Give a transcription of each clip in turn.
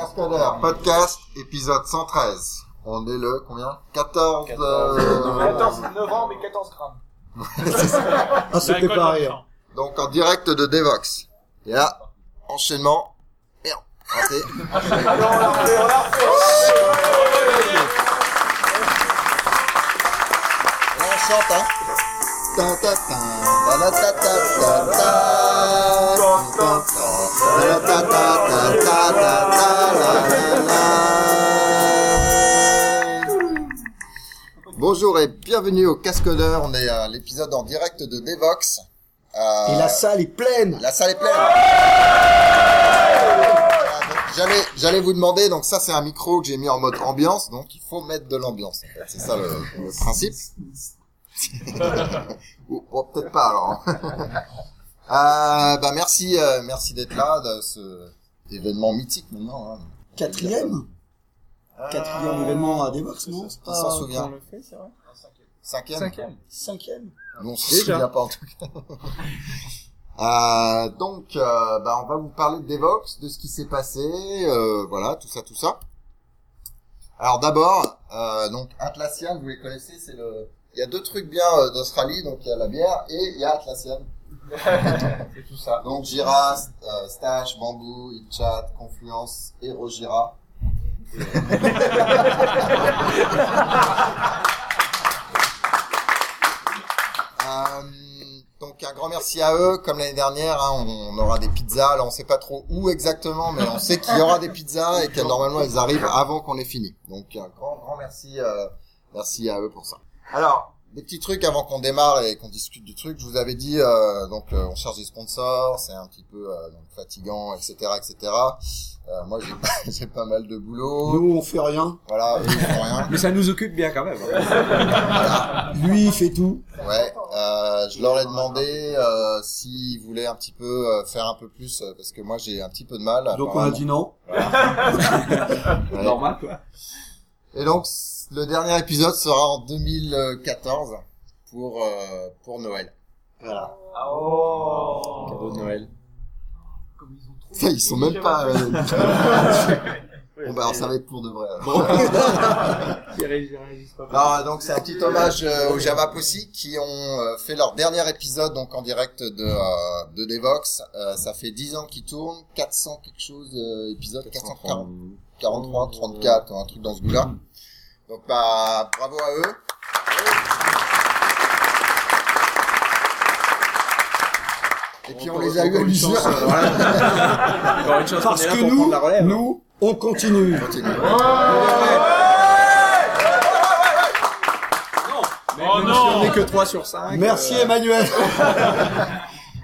Cascadeur, podcast, épisode 113. On est le, combien? 14, euh, 14 novembre et 14 grammes. c'est ça. Ah, c'était hein. sang. Donc en direct de Devox. Et là, enchaînement. Et on raté. Alors, on l'a refait, on l'a refait. Et on chante, hein. Ta ta ta, ta la ta ta ta ta, Bonjour et bienvenue au Cascodeur. On est à l'épisode en direct de Devox. Euh, Et la salle est pleine. La salle est pleine. J'allais, j'allais vous demander, donc ça c'est un micro que j'ai mis en mode ambiance, donc il faut mettre de l'ambiance. en fait. C'est ça le, le principe. Ou bon, peut-être pas alors. Euh, bah merci, euh, merci d'être là, de ce événement mythique maintenant. Hein. Quatrième Quatrième événement à Devox, non C'est Qui pas- s'en souvient le fait, c'est vrai Cinquième. Cinquième. Cinquième Nous, on se Déjà. souvient pas en tout cas. Euh, donc, euh, bah, on va vous parler de Devox, de ce qui s'est passé, euh, voilà, tout ça, tout ça. Alors d'abord, euh, donc Atlassian, vous les connaissez, c'est le. Il y a deux trucs bien euh, d'Australie, donc il y a la bière et il y a Atlassian. C'est tout ça. Donc Jira, euh, Stash, Bamboo, HipChat, Confluence et Rogira. Euh, donc un grand merci à eux. Comme l'année dernière, hein, on, on aura des pizzas. Là, on sait pas trop où exactement, mais on sait qu'il y aura des pizzas et que normalement elles arrivent avant qu'on ait fini. Donc un grand grand merci, euh, merci à eux pour ça. Alors des petits trucs avant qu'on démarre et qu'on discute du truc. Je vous avais dit euh, donc euh, on cherche des sponsors, c'est un petit peu euh, donc, fatigant, etc., etc. Euh, moi j'ai j'ai pas mal de boulot. Nous, on fait rien. Voilà, eux, ils font rien. Mais ça nous occupe bien quand même. Voilà. Lui, il fait tout. Ouais, euh, je leur ai demandé euh, s'ils voulaient un petit peu euh, faire un peu plus euh, parce que moi j'ai un petit peu de mal. Donc, on a dit non. Ouais. Normal, quoi. Et donc le dernier épisode sera en 2014 pour euh, pour Noël. Voilà. Oh. Cadeau de Noël. Ça, ils sont même pas. euh, bon bah alors ça va être pour de vrai. Non, donc c'est un petit hommage euh, aux Java Pussy qui ont euh, fait leur dernier épisode donc en direct de euh, de Devox. Euh, ça fait 10 ans qu'ils tournent, 400 quelque chose euh, épisodes, 440, 43, 34, un truc dans ce goût-là. Donc bah bravo à eux. Et puis on les a eu à l'usure. Qu'on Parce que nous, nous, on continue. Continue. Mais Oh non. si on est que 3 sur 5. Merci, euh, Emmanuel.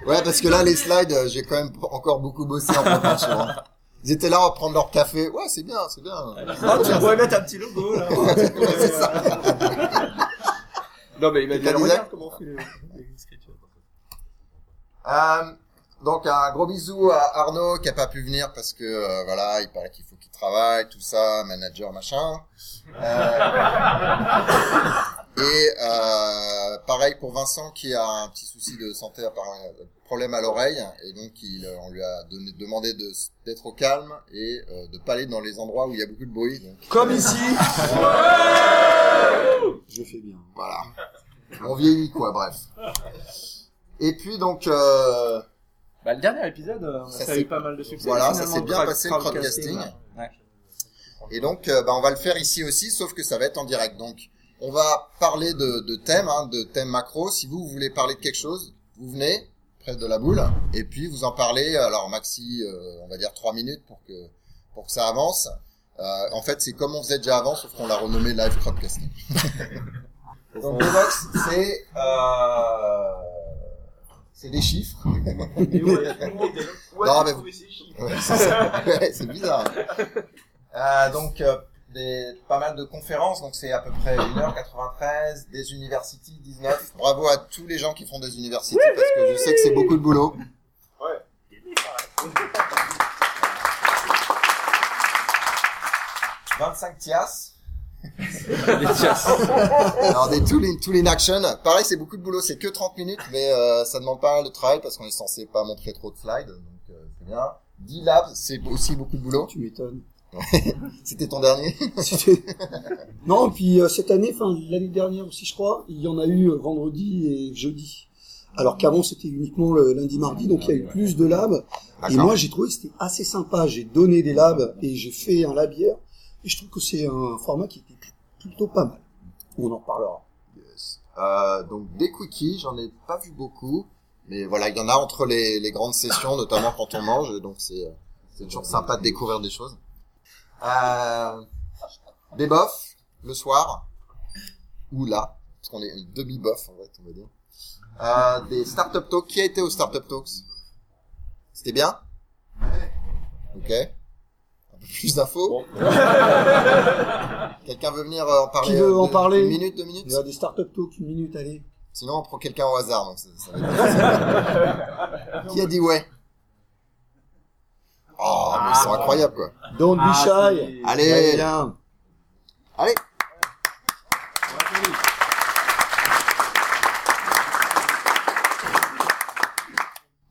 Ouais, parce que là les slides, euh, j'ai quand même encore beaucoup bossé en préparation. Ils étaient là à prendre leur café. Ouais, c'est bien, c'est bien. Ah, tu pourrais mettre un petit logo, là. c'est ça. Non, mais il m'a dit, regarde comment on fait les. Euh, donc un gros bisou à Arnaud qui a pas pu venir parce que euh, voilà, il paraît qu'il faut qu'il travaille, tout ça, manager machin. Euh, et euh, pareil pour Vincent qui a un petit souci de santé, euh, problème à l'oreille, et donc il, euh, on lui a donné, demandé de d'être au calme et euh, de pas aller dans les endroits où il y a beaucoup de bruit. Donc Comme ici. Je fais bien. voilà, on vieillit quoi, bref. Et puis donc euh, Bah, le dernier épisode, euh, Ça ça, a eu pas mal de succès. voilà, ça s'est bien passé le crowdcasting. Ouais. Et donc, euh, bah, on va le faire ici aussi, sauf que ça va être en direct. Donc, on va parler de, de thèmes, hein, de thèmes macro. Si vous, vous voulez parler de quelque chose, vous venez près de la boule, et puis vous en parlez. Alors, maxi, euh, on va dire trois minutes pour que pour que ça avance. Euh, en fait, c'est comme on faisait déjà avant, sauf qu'on l'a renommé live crowdcasting. donc, Devox, c'est euh, c'est des chiffres. Est- Non, mais- trouvé ces chiffres Ouais, c'est ça. Ouais, c'est bizarre. Euh, donc, euh, des, pas mal de conférences, donc c'est à peu près 1h93, des universités 19. Bravo à tous les gens qui font des universités, parce que je sais que c'est beaucoup de boulot. Ouais. 25 TIAS. Alors des tool in, tool in action. Pareil, c'est beaucoup de boulot, c'est que 30 minutes, mais euh, ça demande pas mal de travail parce qu'on est censé pas montrer trop de slides, donc euh, c'est bien. D-Labs, c'est aussi beaucoup de boulot. Tu m'étonnes. C'était ton dernier non, puis euh, cette année, enfin l'année dernière aussi, je crois, il y en a eu euh, vendredi et jeudi. Alors qu'avant c'était uniquement le lundi, mardi, donc il y a eu plus de labs. Et moi j'ai trouvé que c'était assez sympa. J'ai donné des labs et j'ai fait un labière. Et je trouve que c'est un format qui était plutôt pas mal. On en reparlera. Yes. Euh, donc des quickies, j'en ai pas vu beaucoup, mais voilà, il y en a entre les, les grandes sessions, notamment quand on mange, donc c'est euh, c'est toujours sympa de découvrir des choses. Euh, des bofs le soir ou là, parce qu'on est une demi bof en fait, on va dire. Euh, des startup talks. Qui a été aux startup talks? C'était bien? Ok. Un peu plus d'infos. Quelqu'un veut venir euh, en parler Qui veut euh, en deux- parler Une minute, deux minutes? Il y a des startup talks, une minute, allez. Sinon, on prend quelqu'un au hasard. Donc ça, ça va être. Qui a dit ouais? Oh, mais ils sont incroyables, quoi. Don't be Ah, shy. c'est- Allez, Bien. allez.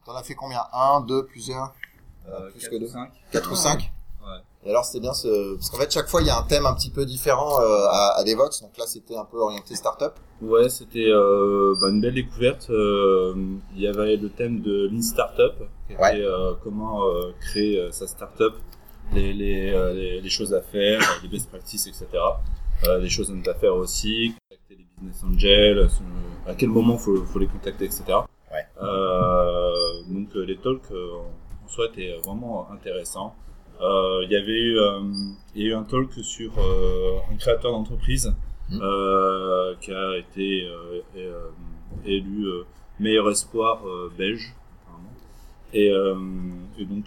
T'en as fait combien? Un, deux, plusieurs? Euh, Plus quatre que deux. ou cinq. Quatre ou cinq? Et alors, c'était bien ce... Parce qu'en fait, chaque fois, il y a un thème un petit peu différent euh, à, à Devox. Donc là, c'était un peu orienté startup. Ouais, c'était euh, bah, une belle découverte. Euh, il y avait le thème de Lean Startup, Ouais. comment créer sa startup, les, les, les, les choses à faire, les best practices, etc. Les choses à ne pas faire aussi, contacter les business angels, à quel moment faut, faut les contacter, etc. Ouais. Donc les talks en soi étaient vraiment intéressants. Euh, il y avait eu, euh, il y a eu un talk sur euh, un créateur d'entreprise euh, qui a été élu meilleur espoir belge. apparemment. Et, euh, et donc,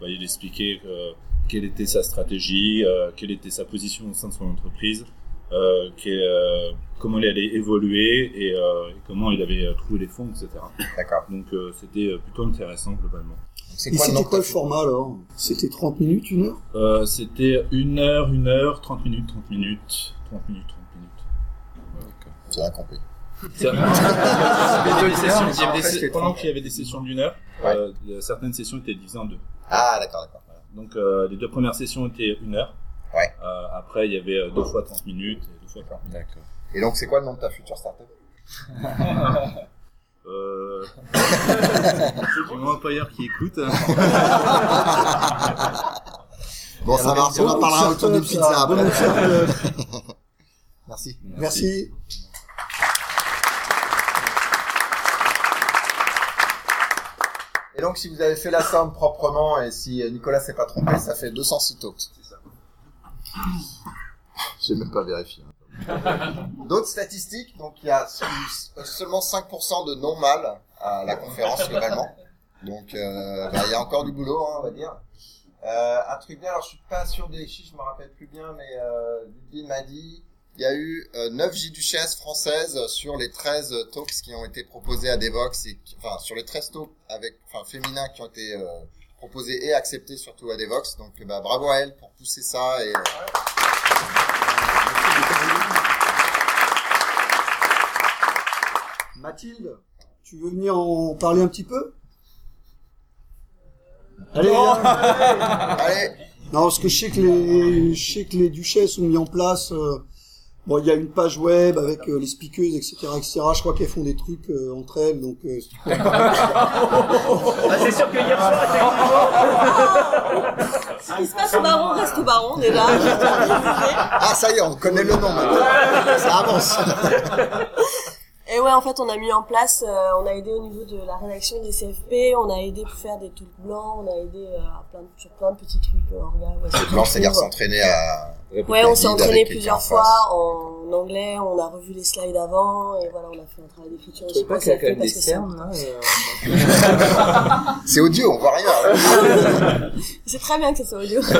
bah, il expliquait euh, quelle était sa stratégie, euh, quelle était sa position au sein de son entreprise, euh, qui- euh, comment elle allait évoluer et, euh, et comment il avait euh, trouvé les fonds, etc. D'accord. Donc, euh, c'était euh, plutôt intéressant globalement. C'est Et c'était quoi le format alors? C'était 30 minutes, une heure? Euh, c'était une heure, une heure, 30 minutes, 30 minutes, 30 minutes, 30 minutes. J'ai rien compris. Il sessions, il y avait des fait, pendant 30. qu'il y avait des sessions d'une heure, Ouais. euh, certaines sessions étaient divisées en deux. Ah, d'accord, d'accord. Donc euh, les deux premières sessions étaient une heure. Ouais. Euh, après, il y avait euh, deux fois 30 minutes et deux fois 30 minutes. D'accord. Et donc, c'est quoi le nom de ta future startup? Euh... C'est mon employeur qui écoute. Bon, ça marche, on en parlera autour d'une pizza ça, après. startup. Merci. Merci. Et donc, si vous avez fait la somme proprement et si Nicolas s'est pas trompé, ça fait 206 talks. J'ai même pas vérifié. D'autres statistiques, donc il y a seulement 5% de non mal à la conférence globalement. Donc euh, bah, il y a encore du boulot, hein, on va dire. Euh, un truc bien, alors je suis pas sûr des chiffres, je me rappelle plus bien, mais euh, Ludwig m'a dit, il y a eu euh, 9 J-duchesses françaises sur les 13 talks qui ont été proposés à Devox, enfin sur les 13 talks avec, enfin féminins qui ont été et acceptés surtout à Devox. Donc bah, bravo à elles pour pousser ça et euh, Mathilde, tu veux venir en parler un petit peu? Allez, viens. allez, Non, parce que je sais que les, je sais que les duchesses ont mis en place. euh, bon, il y a une page web avec euh, les speakers, etc., etc. Je crois qu'elles font des trucs euh, entre elles, donc. euh, Ah, c'est sûr que hier soir. Ce qui se passe au baron reste au baron déjà. ah ça y est, on connaît le nom maintenant. Ça avance. Et ouais, en fait, on a mis en place, euh, on a aidé au niveau de la rédaction des CFP, on a aidé pour faire des talks blancs, on a aidé euh, à plein de, sur plein de petits trucs euh, orga. Ouais, c'est Blanc, c'est-à-dire s'entraîner à. Ouais, on s'est entraîné plusieurs fois en anglais, on a revu les slides avant, et voilà, on a fait un travail d'écriture Je aussi savais pas qu'il y a quand même des cernes, là. euh, C'est audio, on voit rien. C'est très bien que ça soit audio.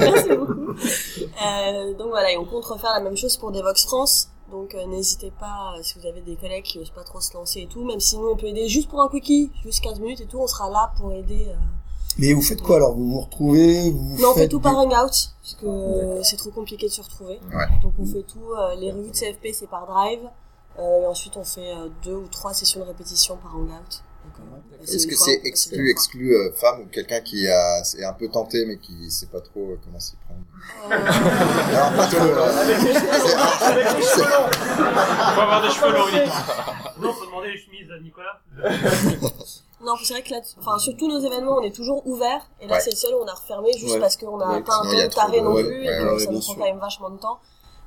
Merci beaucoup. Euh, donc voilà, et on compte refaire la même chose pour Devox France. Donc euh, n'hésitez pas, euh, si vous avez des collègues qui osent pas trop se lancer et tout, même si nous on peut aider juste pour un quickie, juste 15 minutes et tout, on sera là pour aider. euh. Mais vous faites quoi alors? Vous vous retrouvez vous Non, on fait tout des- par Hangout, parce que c'est trop compliqué de se retrouver. Ouais. Donc on fait tout, euh, les revues de CFP c'est par Drive, euh, et ensuite on fait euh, deux ou trois sessions de répétition par Hangout. Est-ce que c'est exclu, exclu euh, femme ou quelqu'un qui a, est un peu tenté mais qui sait pas trop euh, comment s'y prendre? Alors pas trop. euh, c'est- Avec les cheveux longs. Faut avoir des cheveux longs. Non, faut demander les chemises à Nicolas. Non, c'est vrai que là, enfin, sur tous nos événements, on est toujours ouvert. Et là, Ouais. c'est le seul où on a refermé juste Ouais. parce qu'on n'a Ouais, pas un temps taré non plus. ouais, et ouais, donc, ouais, ça nous prend quand même vachement de temps.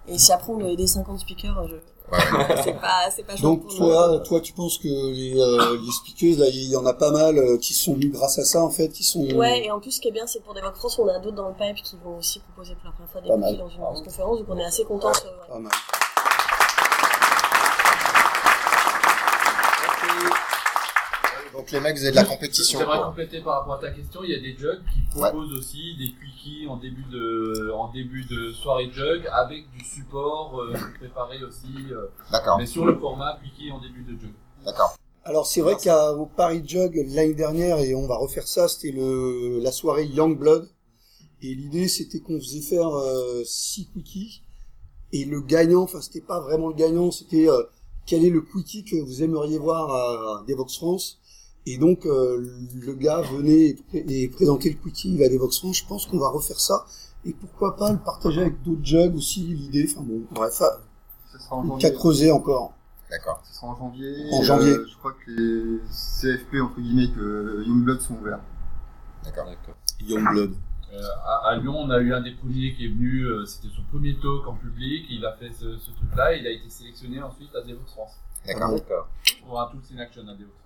Et si après on doit aider 50 speakers, je... Ouais. c'est pas, c'est pas chouette Donc pour nous. toi, toi, tu penses que les, euh, les speakers, là, il y en a pas mal euh, qui sont venus grâce à ça, en fait, qui sont. Ouais, et en plus, ce qui est bien, c'est pour des France, on a d'autres dans le pipe qui vont aussi proposer pour la première fois des dans une grosse conférence, donc on est assez contents. euh, ouais. Pas mal. Donc les mecs, vous avez de la compétition. J'aimerais compléter par rapport à ta question. Il y a des jugs qui Ouais. proposent aussi des quickies en début de en début de soirée jug avec du support euh, préparé aussi, euh, D'accord, mais sur le format quickie en début de jug. d'accord. Alors c'est vrai qu'au Paris Jog l'année dernière, et on va refaire ça, c'était le la soirée Young Blood. Et l'idée c'était qu'on faisait faire euh, six quickies. Et le gagnant, enfin c'était pas vraiment le gagnant, c'était euh, quel est le quickie que vous aimeriez voir à Devox France? Et donc euh, le gars venait et, pré- et présentait le quickie à Devox France. Je pense qu'on va refaire ça. Et pourquoi pas le partager avec d'autres jugs aussi, l'idée. Enfin bon, bref, Ce sera en qu'à creuser encore. D'accord. Ce sera en janvier. En janvier. euh, je crois que les CFP, entre guillemets, que Youngblood sont ouverts. D'accord. Youngblood. Euh, à, à Lyon, on a eu un des premiers qui est venu, euh, c'était son premier talk en public, il a fait ce, ce truc-là, il a été sélectionné ensuite à Devox France. D'accord. Pour un Tools in Action à Devox France.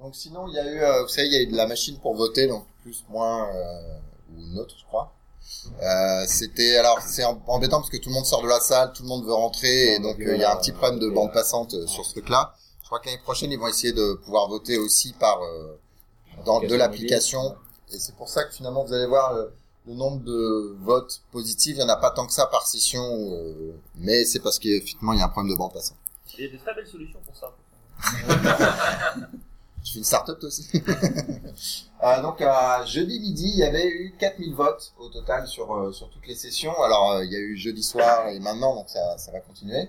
Donc sinon, il y a eu, euh, vous savez, il y a eu de la machine pour voter, donc plus, moins euh, ou neutre, je crois. Euh, c'était alors c'est em- embêtant parce que tout le monde sort de la salle, tout le monde veut rentrer et donc euh, il y a un petit problème de bande passante euh, sur ce truc-là. Je crois que l'année prochaine ils vont essayer de pouvoir voter aussi par euh, dans de l'application et c'est pour ça que finalement vous allez voir euh, le nombre de votes positifs, il y en a pas tant que ça par session, euh, mais c'est parce qu'effectivement il y a un problème de bande passante. Il y a des très belles solutions pour ça. Tu fais une start-up toi aussi Euh, Donc euh, jeudi midi, il y avait eu 4000 votes au total sur euh, sur toutes les sessions. Alors euh, il y a eu jeudi soir et maintenant, donc ça, ça va continuer.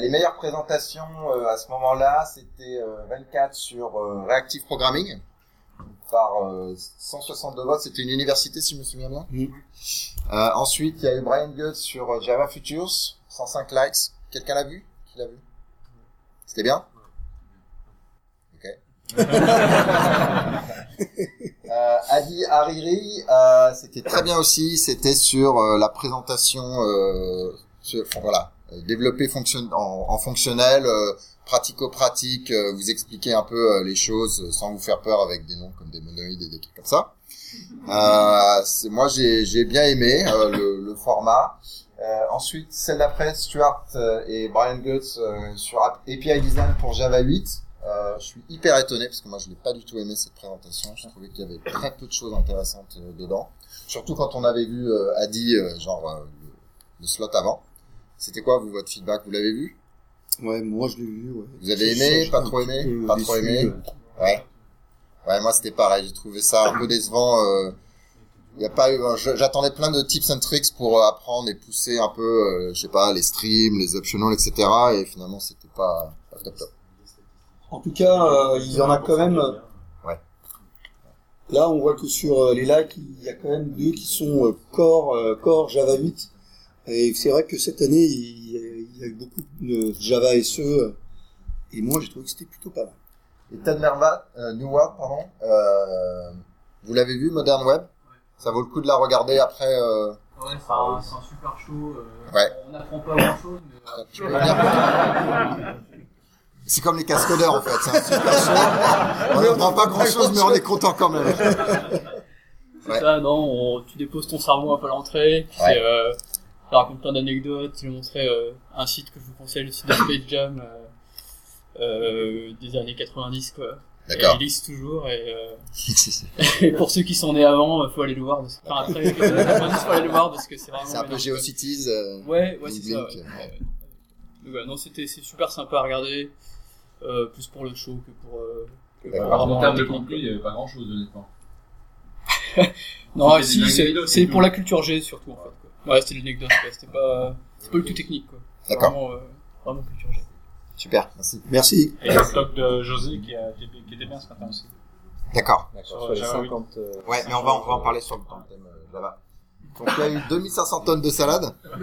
Les meilleures présentations à ce moment-là, c'était euh, 24 sur Reactive Programming par euh, 162 votes. C'était une université si je me souviens bien. Ensuite, il y a eu Brian Good sur Java Futures, 105 likes. Quelqu'un l'a vu? Qui l'a vu? C'était bien? Euh, Adi Hariri, euh, c'était très bien aussi. C'était sur euh, la présentation, euh, sur- voilà, euh, développer fonction, en, en fonctionnel, euh, pratico-pratique. vous expliquer un peu les choses sans vous faire peur avec des noms comme des monoïdes et des trucs comme ça. Euh, moi, j'ai j'ai bien aimé le, le format. Ensuite, celle d'après, Stuart et Brian euh, sur API Design pour Java 8. Euh, je suis hyper étonné parce que moi je n'ai pas du tout aimé cette présentation. Je trouvais qu'il y avait très peu de choses intéressantes euh, dedans. Surtout quand on avait vu euh, Adi, euh, genre euh, le, le slot avant. C'était quoi vous votre feedback? Vous l'avez vu? Ouais, moi je l'ai vu. Ouais. Vous avez aimé Pas trop aimé? peu Pas trop aimé? Ouais. Ouais, moi c'était pareil. J'ai trouvé ça un peu décevant. euh, Il y a pas eu. J'attendais plein de tips and tricks pour apprendre et pousser un peu, euh, je sais pas, les streams, les optionals, etc. Et finalement c'était pas, pas top top. En tout cas, euh, il y en a quand même. Ouais. Là, on voit que sur euh, les lacs, il y a quand même deux qui sont euh, core, euh, core Java 8. Et c'est vrai que cette année, il y a, il y a eu beaucoup de Java SE. euh, Et moi, j'ai trouvé que c'était plutôt pas mal. Et euh, New World, pardon. Euh, vous l'avez vu, Modern Web? Ça vaut le coup de la regarder après. Euh... Ouais, c'est un, super show. euh, Ouais. On n'apprend pas grand chose, mais. euh, tu peux venir C'est comme les cascodeurs en fait. C'est un super show. On n'apprend pas grand chose, mais on est content quand même. C'est Ouais. ça, non, on- tu déposes ton cerveau un peu à l'entrée, puis Ouais. euh, ça raconte plein d'anecdotes, tu lui montrais euh, un site que je vous conseille, le site de Space Jam, euh, euh, des années 90, quoi. D'accord. Il liste toujours, et, euh, et pour ceux qui sont nés avant, euh, faut aller le voir, parce que, enfin, après, les années 90, faut aller le voir, parce que c'est vraiment... C'est un peu GeoCities. Euh... Ouais, ouais, c'est ça, ouais. ouais. Non, c'était, c'est super sympa à regarder, euh, plus pour le show que pour, euh, que pour D'accord. En termes de contenu, il n'y avait pas grand chose, honnêtement. Non, si, c'est, pour la culture G surtout en fait. Quoi. Ouais, c'était de l'anecdote, quoi. C'était pas, pas le tout technique quoi. C'est D'accord. Vraiment, euh, vraiment culture G. Super, merci. Merci. Et le blog de José qui, a, qui, était, qui était bien ce matin aussi. D'accord. Java 50. euh, Ouais, mais on va, on va en parler sur le temps, thème euh. Donc il y a eu 2500 tonnes de salade,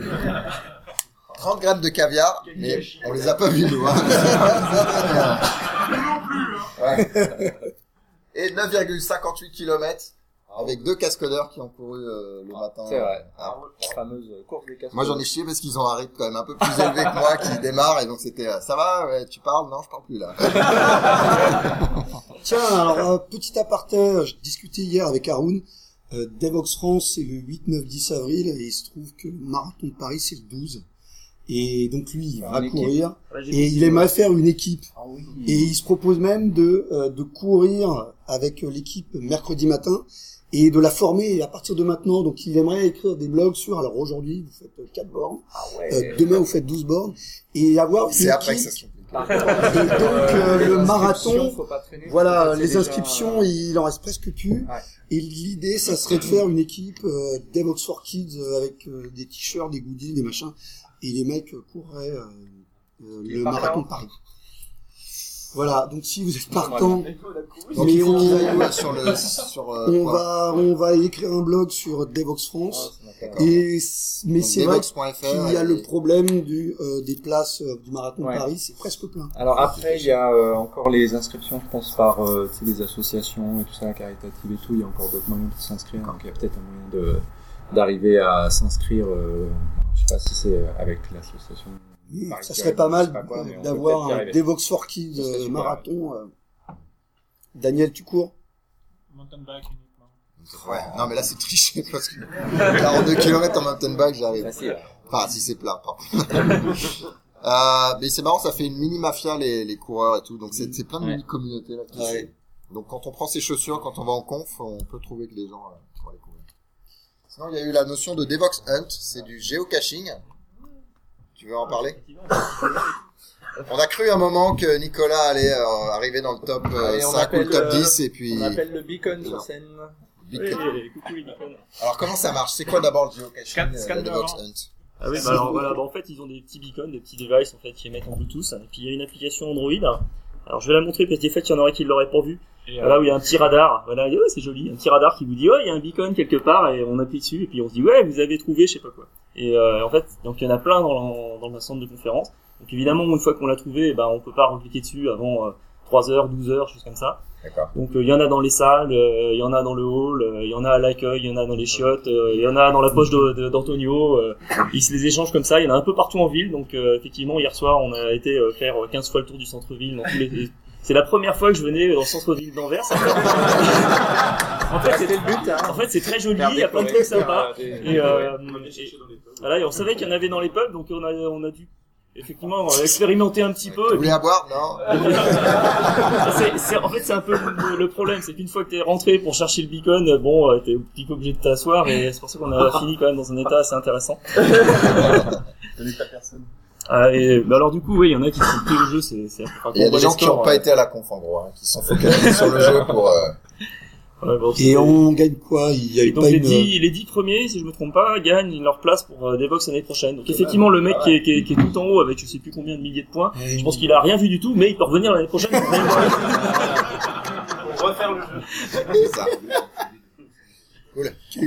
30 grammes de caviar, mais on les a pas vus nous. Hein. Ouais. Et 9,58 km avec deux cascadeurs qui ont couru euh, le matin. C'est vrai. Ah. La fameuse course des casques. Moi j'en ai chié parce qu'ils ont un rythme quand même un peu plus élevé que moi qui démarre et donc c'était euh, ça va ouais, tu parles? Non je parle plus là. Tiens, alors, un petit aparté, euh, je discutais hier avec Haroun. Euh, Devox France, c'est le 8, 9, 10 avril, et il se trouve que le marathon de Paris, c'est le 12. Et donc lui, il va Une courir, Ouais, j'ai et il aimerait faire une équipe. Ah oui. Et il se propose même de, euh, de courir avec euh, l'équipe mercredi matin, et de la former et à partir de maintenant. Donc il aimerait écrire des blogs sur, alors aujourd'hui, vous faites 4 bornes, Ah ouais. euh, demain vous faites 12 bornes, et avoir une C'est après que équipe. ça se complique. Par contre, Et donc, euh, le marathon, faut pas traîner, Voilà, les déjà- inscriptions, il en reste presque plus. Ouais. Et l'idée, ça serait de faire une équipe euh, Dev Oxford Kids euh, avec euh, des t-shirts, des goodies, des machins. Et les mecs euh, courraient euh, euh, le marathon de Paris. Voilà, donc si vous êtes partant, Donc Mais on- sur le sur euh, va on va écrire un blog sur Devox France. D'accord. Et mais c'est vrai qu'il y a et- le problème du euh, des places euh, du marathon Ouais. de Paris, c'est presque plein. Alors après, il y a euh, encore les inscriptions, je pense, par euh, les associations et tout ça, caritatives et tout. Il y a encore d'autres moyens de s'inscrire. Donc il y a peut-être un moyen de d'arriver à s'inscrire. Euh, je sais pas si c'est avec l'association. Ça serait pas mal d'avoir un. Devox for Kids euh, marathon. euh. Daniel, tu cours? Mountain bike uniquement. Ouais, non mais là c'est triché parce que 42 km en mountain bike j'arrive. Facile. Enfin si c'est plat par contre. euh, mais c'est marrant, ça fait une mini mafia les, les coureurs et tout, donc c'est c'est plein de Ouais. mini communautés là. qui Ouais. Donc quand on prend ses chaussures, quand on va en conf, on peut trouver que les gens euh. Sinon il y a eu la notion de Devox Hunt, c'est du géocaching. Tu veux en parler On a cru un moment que Nicolas allait euh, arriver dans le top euh, Allez, on 5 ou le top euh, 10 et puis... On appelle le beacon Non. sur scène. Big Oui, Cat. oui, coucou les beacons. Alors comment ça marche? C'est quoi d'abord le geocaching Scan- euh, de Devox avant. Hunt? Ah oui, bah alors voilà, bah en fait ils ont des petits beacons, des petits devices en fait qui émettent en Bluetooth, et puis il y a une application Android. Alors je vais la montrer parce que des fois il y en aurait qui l'auraient pas vu. Et, euh, Voilà où il y a un petit radar, voilà, ouais, c'est joli, un petit radar qui vous dit ouais il y a un beacon quelque part et on appuie dessus et puis on se dit ouais vous avez trouvé je sais pas quoi. Et euh, en fait donc il y en a plein dans, dans le centre de conférence. Donc évidemment une fois qu'on l'a trouvé, eh ben on peut pas recliquer dessus avant euh, 3 heures, 12 heures, choses comme ça. Donc euh, il y en a dans les salles, euh, il y en a dans le hall, euh, il y en a à l'accueil, il y en a dans les chiottes, euh, il y en a dans la poche d'Antonio. euh, ils se les échangent comme ça. Il y en a un peu partout en ville. Donc euh, effectivement hier soir on a été euh, faire 15 fois le tour du centre-ville. dans tous les- C'est la première fois que je venais dans le centre-ville d'Anvers. en fait c'est le but, hein. en fait c'est très joli, il y a plein de trucs sympas. Et, euh, et- voilà, et on savait qu'il y en avait dans les pubs, donc on a, on a dû effectivement expérimenter un petit peu. Voulais à boire Non c'est, en fait, c'est un peu le, le problème, c'est qu'une fois que t'es rentré pour chercher le beacon, bon, euh, t'es un petit peu obligé de t'asseoir et c'est pour ça qu'on a fini quand même dans un état assez intéressant. Ah, et, bah alors du coup, oui, il y en a qui sont que le jeu, c'est, Il y a des gens qui n'ont pas euh, été à la conf en gros, hein, qui sont focalisés sur le jeu pour... euh, ouais, bon, Et on gagne quoi? Il y a et eu donc pas les une... dix, les dix premiers, si je me trompe pas, gagnent leur place pour euh, Devox l'année prochaine. Donc effectivement, le mec qui est, qui, est, qui est tout en haut avec je sais plus combien de milliers de points, je pense qu'il a rien vu du tout, mais il peut revenir l'année prochaine. pour refaire le jeu. c'est ça.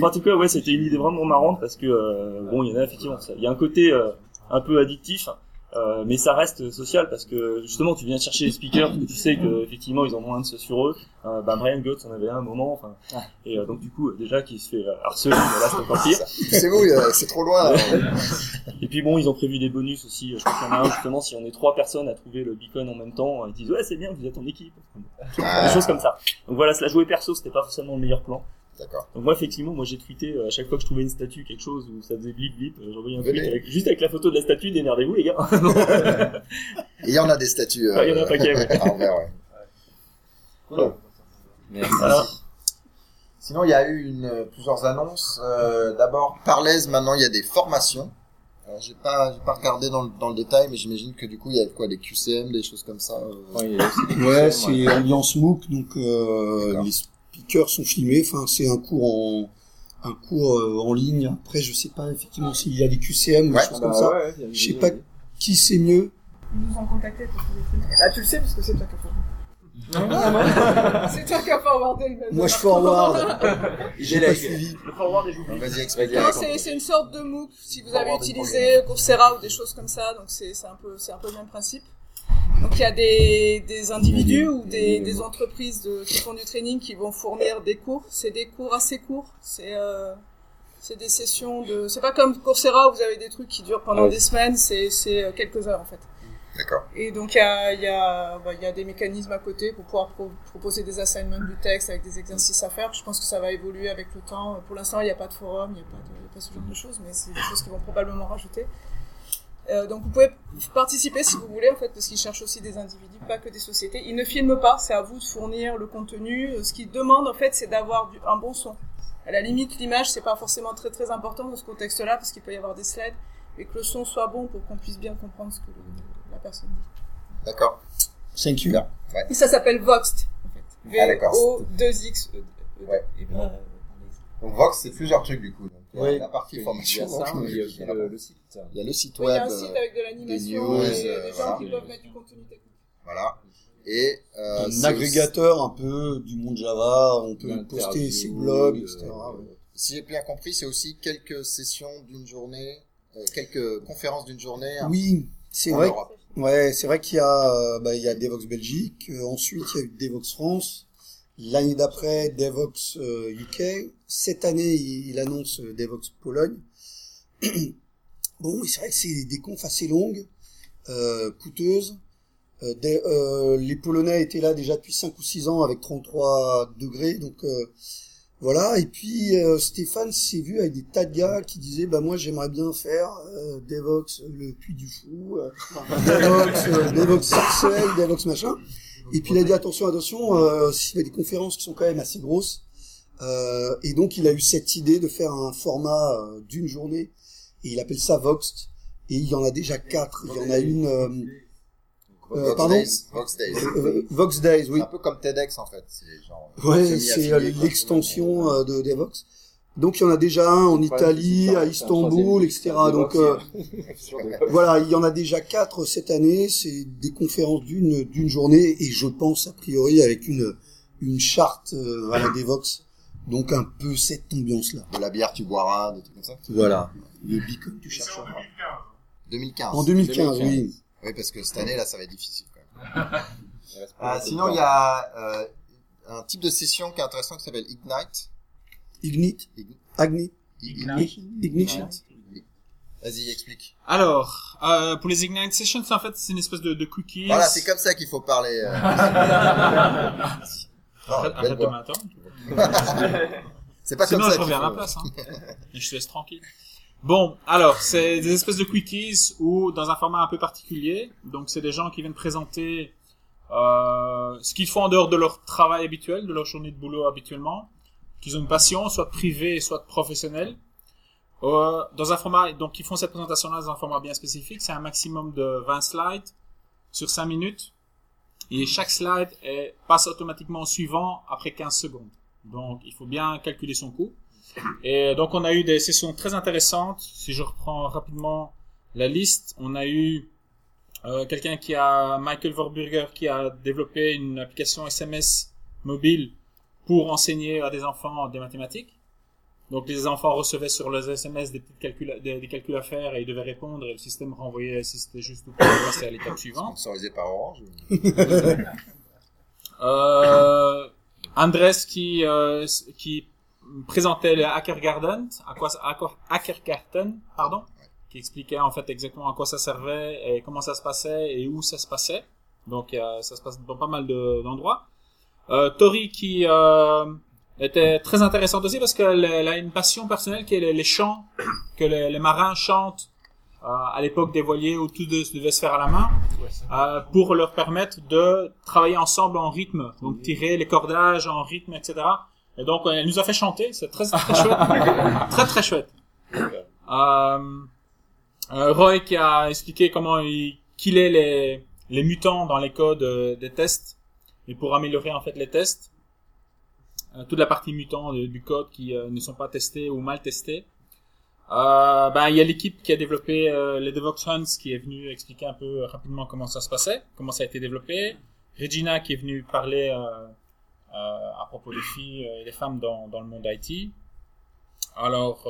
En tout cas, ouais, c'était une idée vraiment marrante parce que euh, bon, il y en a effectivement. Il y a un côté euh, un peu addictif, euh, mais ça reste social parce que justement, tu viens chercher les speakers, parce que tu sais que effectivement, ils en ont un de ce sur eux. Euh, bah, Brian Gotts en avait un moment, enfin, et euh, donc du coup, déjà, qui se fait euh, harceler, là, c'est encore pire. C'est vous, euh, c'est trop loin. Et puis bon, ils ont prévu des bonus aussi. Je crois qu'il y en a un justement, si on est trois personnes à trouver le beacon en même temps, ils disent ouais, c'est bien, vous êtes en équipe. Des Ah, choses comme ça. Donc voilà, se la jouer perso, c'était pas forcément le meilleur plan. D'accord. Donc moi effectivement, moi j'ai tweeté euh, à chaque fois que je trouvais une statue, quelque chose où ça faisait blip blip, euh, j'envoyais un tweet avec, juste avec la photo de la statue, démerdez-vous les gars. Et il y en a des statues. Ah, il y en a un paquet, ouais. ouais. Cool. Merci. Voilà. Sinon, il y a eu une, euh, plusieurs annonces. Euh, D'abord, Parlez, maintenant, il y a des formations. Alors, j'ai pas, j'ai pas regardé dans le, dans le détail, mais j'imagine que du coup, il y a quoi, des QCM, des choses comme ça. euh. Ouais, il y a aussi des Ouais, c'est ambiance MOOC, donc euh, Speakers sont filmés. Enfin, c'est un cours en un cours euh, en ligne. Après, je sais pas effectivement s'il y a des QCM ou Ouais, des choses Bah comme ça. ouais, ouais, il y a Je sais pas qui c'est mieux. ils nous ont contactés pour tous les trucs. Bah, tu le sais parce que c'est toi qui as fait. c'est toi qui as forwardé le. Moi, je forward. J'ai pas la- suivi. Le forward est joué. Vas-y, explique. Non, c'est c'est une sorte de MOOC si vous avez utilisé Coursera ou des choses comme ça, donc c'est c'est un peu c'est un peu le même principe. Donc il y a des, des individus ou des, des entreprises de, qui font du training qui vont fournir des cours. C'est des cours assez courts. C'est euh, c'est des sessions de. C'est pas comme Coursera où vous avez des trucs qui durent pendant Ouais. des semaines. C'est c'est euh, quelques heures en fait. D'accord. Et donc il y a il y a bah, il y a des mécanismes à côté pour pouvoir pro- proposer des assignments du texte avec des exercices à faire. Je pense que ça va évoluer avec le temps. Pour l'instant il n'y a pas de forum, il n'y a pas de il y a pas ce genre de choses, mais c'est des choses qu'ils vont probablement rajouter. Euh, donc vous pouvez participer si vous voulez en fait parce qu'ils cherchent aussi des individus, pas que des sociétés. Ils ne filment pas, c'est à vous de fournir le contenu. Euh, Ce qu'ils demandent en fait c'est d'avoir du- un bon son. À la limite l'image c'est pas forcément très très important dans ce contexte-là parce qu'il peut y avoir des slides, mais que le son soit bon pour qu'on puisse bien comprendre ce que le- la personne dit. D'accord. Thank you. Super. Ouais. Et ça s'appelle Voxt en fait. Ah, d'accord. V-O-2-X. E- E- Ouais. et euh, Donc Vox, c'est plusieurs trucs du coup. Donc, il y a Oui. la partie Il y a formation. ça, donc, mais il y a aussi le, le site. il y a le site oui, il y web. a un site avec de l'animation news, et des euh, gens voilà. qui peuvent mettre du contenu technique. Voilà. Et euh, un agrégateur un peu du monde Java, on peut poster ses blogs, euh, etc. Si j'ai bien compris, c'est aussi quelques sessions d'une journée, euh, quelques conférences d'une journée. hein, Oui, c'est vrai. Europe. Ouais, c'est vrai qu'il y a, euh, bah, il y a Devox Belgique. euh, ensuite, il y a eu Devox France. L'année d'après, Devox euh, UK. Cette année, il, il annonce euh, Devox Pologne. bon, c'est vrai que c'est des confs assez longues, euh, coûteuses. Euh, des- euh, les Polonais étaient là déjà depuis 5 ou 6 ans avec 33 degrés, donc euh, voilà. Et puis euh, Stéphane s'est vu avec des tas de gars qui disaient bah moi j'aimerais bien faire euh, Devox euh, le puits du fou, euh, Devox, euh, Devox Sarcelles, Devox machin. Et puis il a dit attention attention, euh, il y a des conférences qui sont quand même assez grosses. Euh, et donc il a eu cette idée de faire un format euh, d'une journée et il appelle ça Vox. Et il y en a déjà quatre. Il y en a une euh, Euh, Vox pardon Days. Vox Days. Vox Days, oui. Un peu comme TEDx en fait. Genre. Ouais, c'est l'extension de Devox. Donc il y en a déjà un en Italie, à Istanbul, etc. Donc euh, voilà, il y en a déjà quatre cette année. C'est des conférences d'une d'une journée et je pense a priori avec une une charte euh, à la Devox. Donc un peu cette ambiance là. De la bière, tu boiras, des trucs comme ça. Voilà. Le beacon du chercheur. 2015. En 2015, oui. Oui, parce que cette année là, ça va être difficile quand même. Ah, sinon, il y a euh, un type de session qui est intéressant qui s'appelle Ignite. Ignite, Ign- Agni, Ignite. Ignition. Vas-y, explique. Alors, euh, pour les Ignite Sessions, en fait, c'est une espèce de, de cookies. Voilà, c'est comme ça qu'il faut parler. euh. Non, Arrête, de m'attendre. C'est pas Sinon, comme ça je qu'il reviens à ma place. Hein. Et je te laisse tranquille. Bon, alors, c'est des espèces de quickies ou dans un format un peu particulier. Donc, c'est des gens qui viennent présenter euh, ce qu'ils font en dehors de leur travail habituel, de leur journée de boulot habituellement, qu'ils ont une passion, soit privée, soit professionnelle. Euh, dans un format, donc ils font cette présentation-là dans un format bien spécifique. C'est un maximum de 20 slides sur 5 minutes. Et chaque slide passe automatiquement au suivant après 15 secondes. Donc, il faut bien calculer son coût. Et donc, on a eu des sessions très intéressantes. Si je reprends rapidement la liste, on a eu euh, quelqu'un qui a, Michael Vorburger, qui a développé une application SMS mobile pour enseigner à des enfants des mathématiques. Donc, les enfants recevaient sur leurs SMS des, petites calculs, des, des calculs à faire et ils devaient répondre et le système renvoyait si c'était juste ou pas, passer à l'étape suivante. Sponsorisé par Orange. Euh, Andres qui euh, qui présentait le Hacker Garden, à quoi ça- Hacker, Hacker Garden, pardon, qui expliquait en fait exactement à quoi ça servait et comment ça se passait et où ça se passait. Donc euh, ça se passe dans pas mal de- d'endroits. Tori qui euh, était très intéressante aussi parce qu'elle elle a une passion personnelle qui est les, les chants que les, les marins chantent euh, à l'époque des voiliers où tout de- devait se faire à la main euh, pour leur permettre de travailler ensemble en rythme, donc tirer les cordages en rythme, etc. Et donc elle nous a fait chanter, c'est très très chouette, très très chouette. Euh, euh, Roy qui a expliqué comment il killait les les mutants dans les codes euh, des tests et pour améliorer en fait les tests, Euh, toute la partie mutant du code qui euh, ne sont pas testés ou mal testés. Euh, ben, il y a l'équipe qui a développé les DevOps Hunts qui est venue expliquer un peu rapidement comment ça se passait, comment ça a été développé. Regina qui est venue parler à propos des filles et des femmes dans, dans le monde IT. Alors,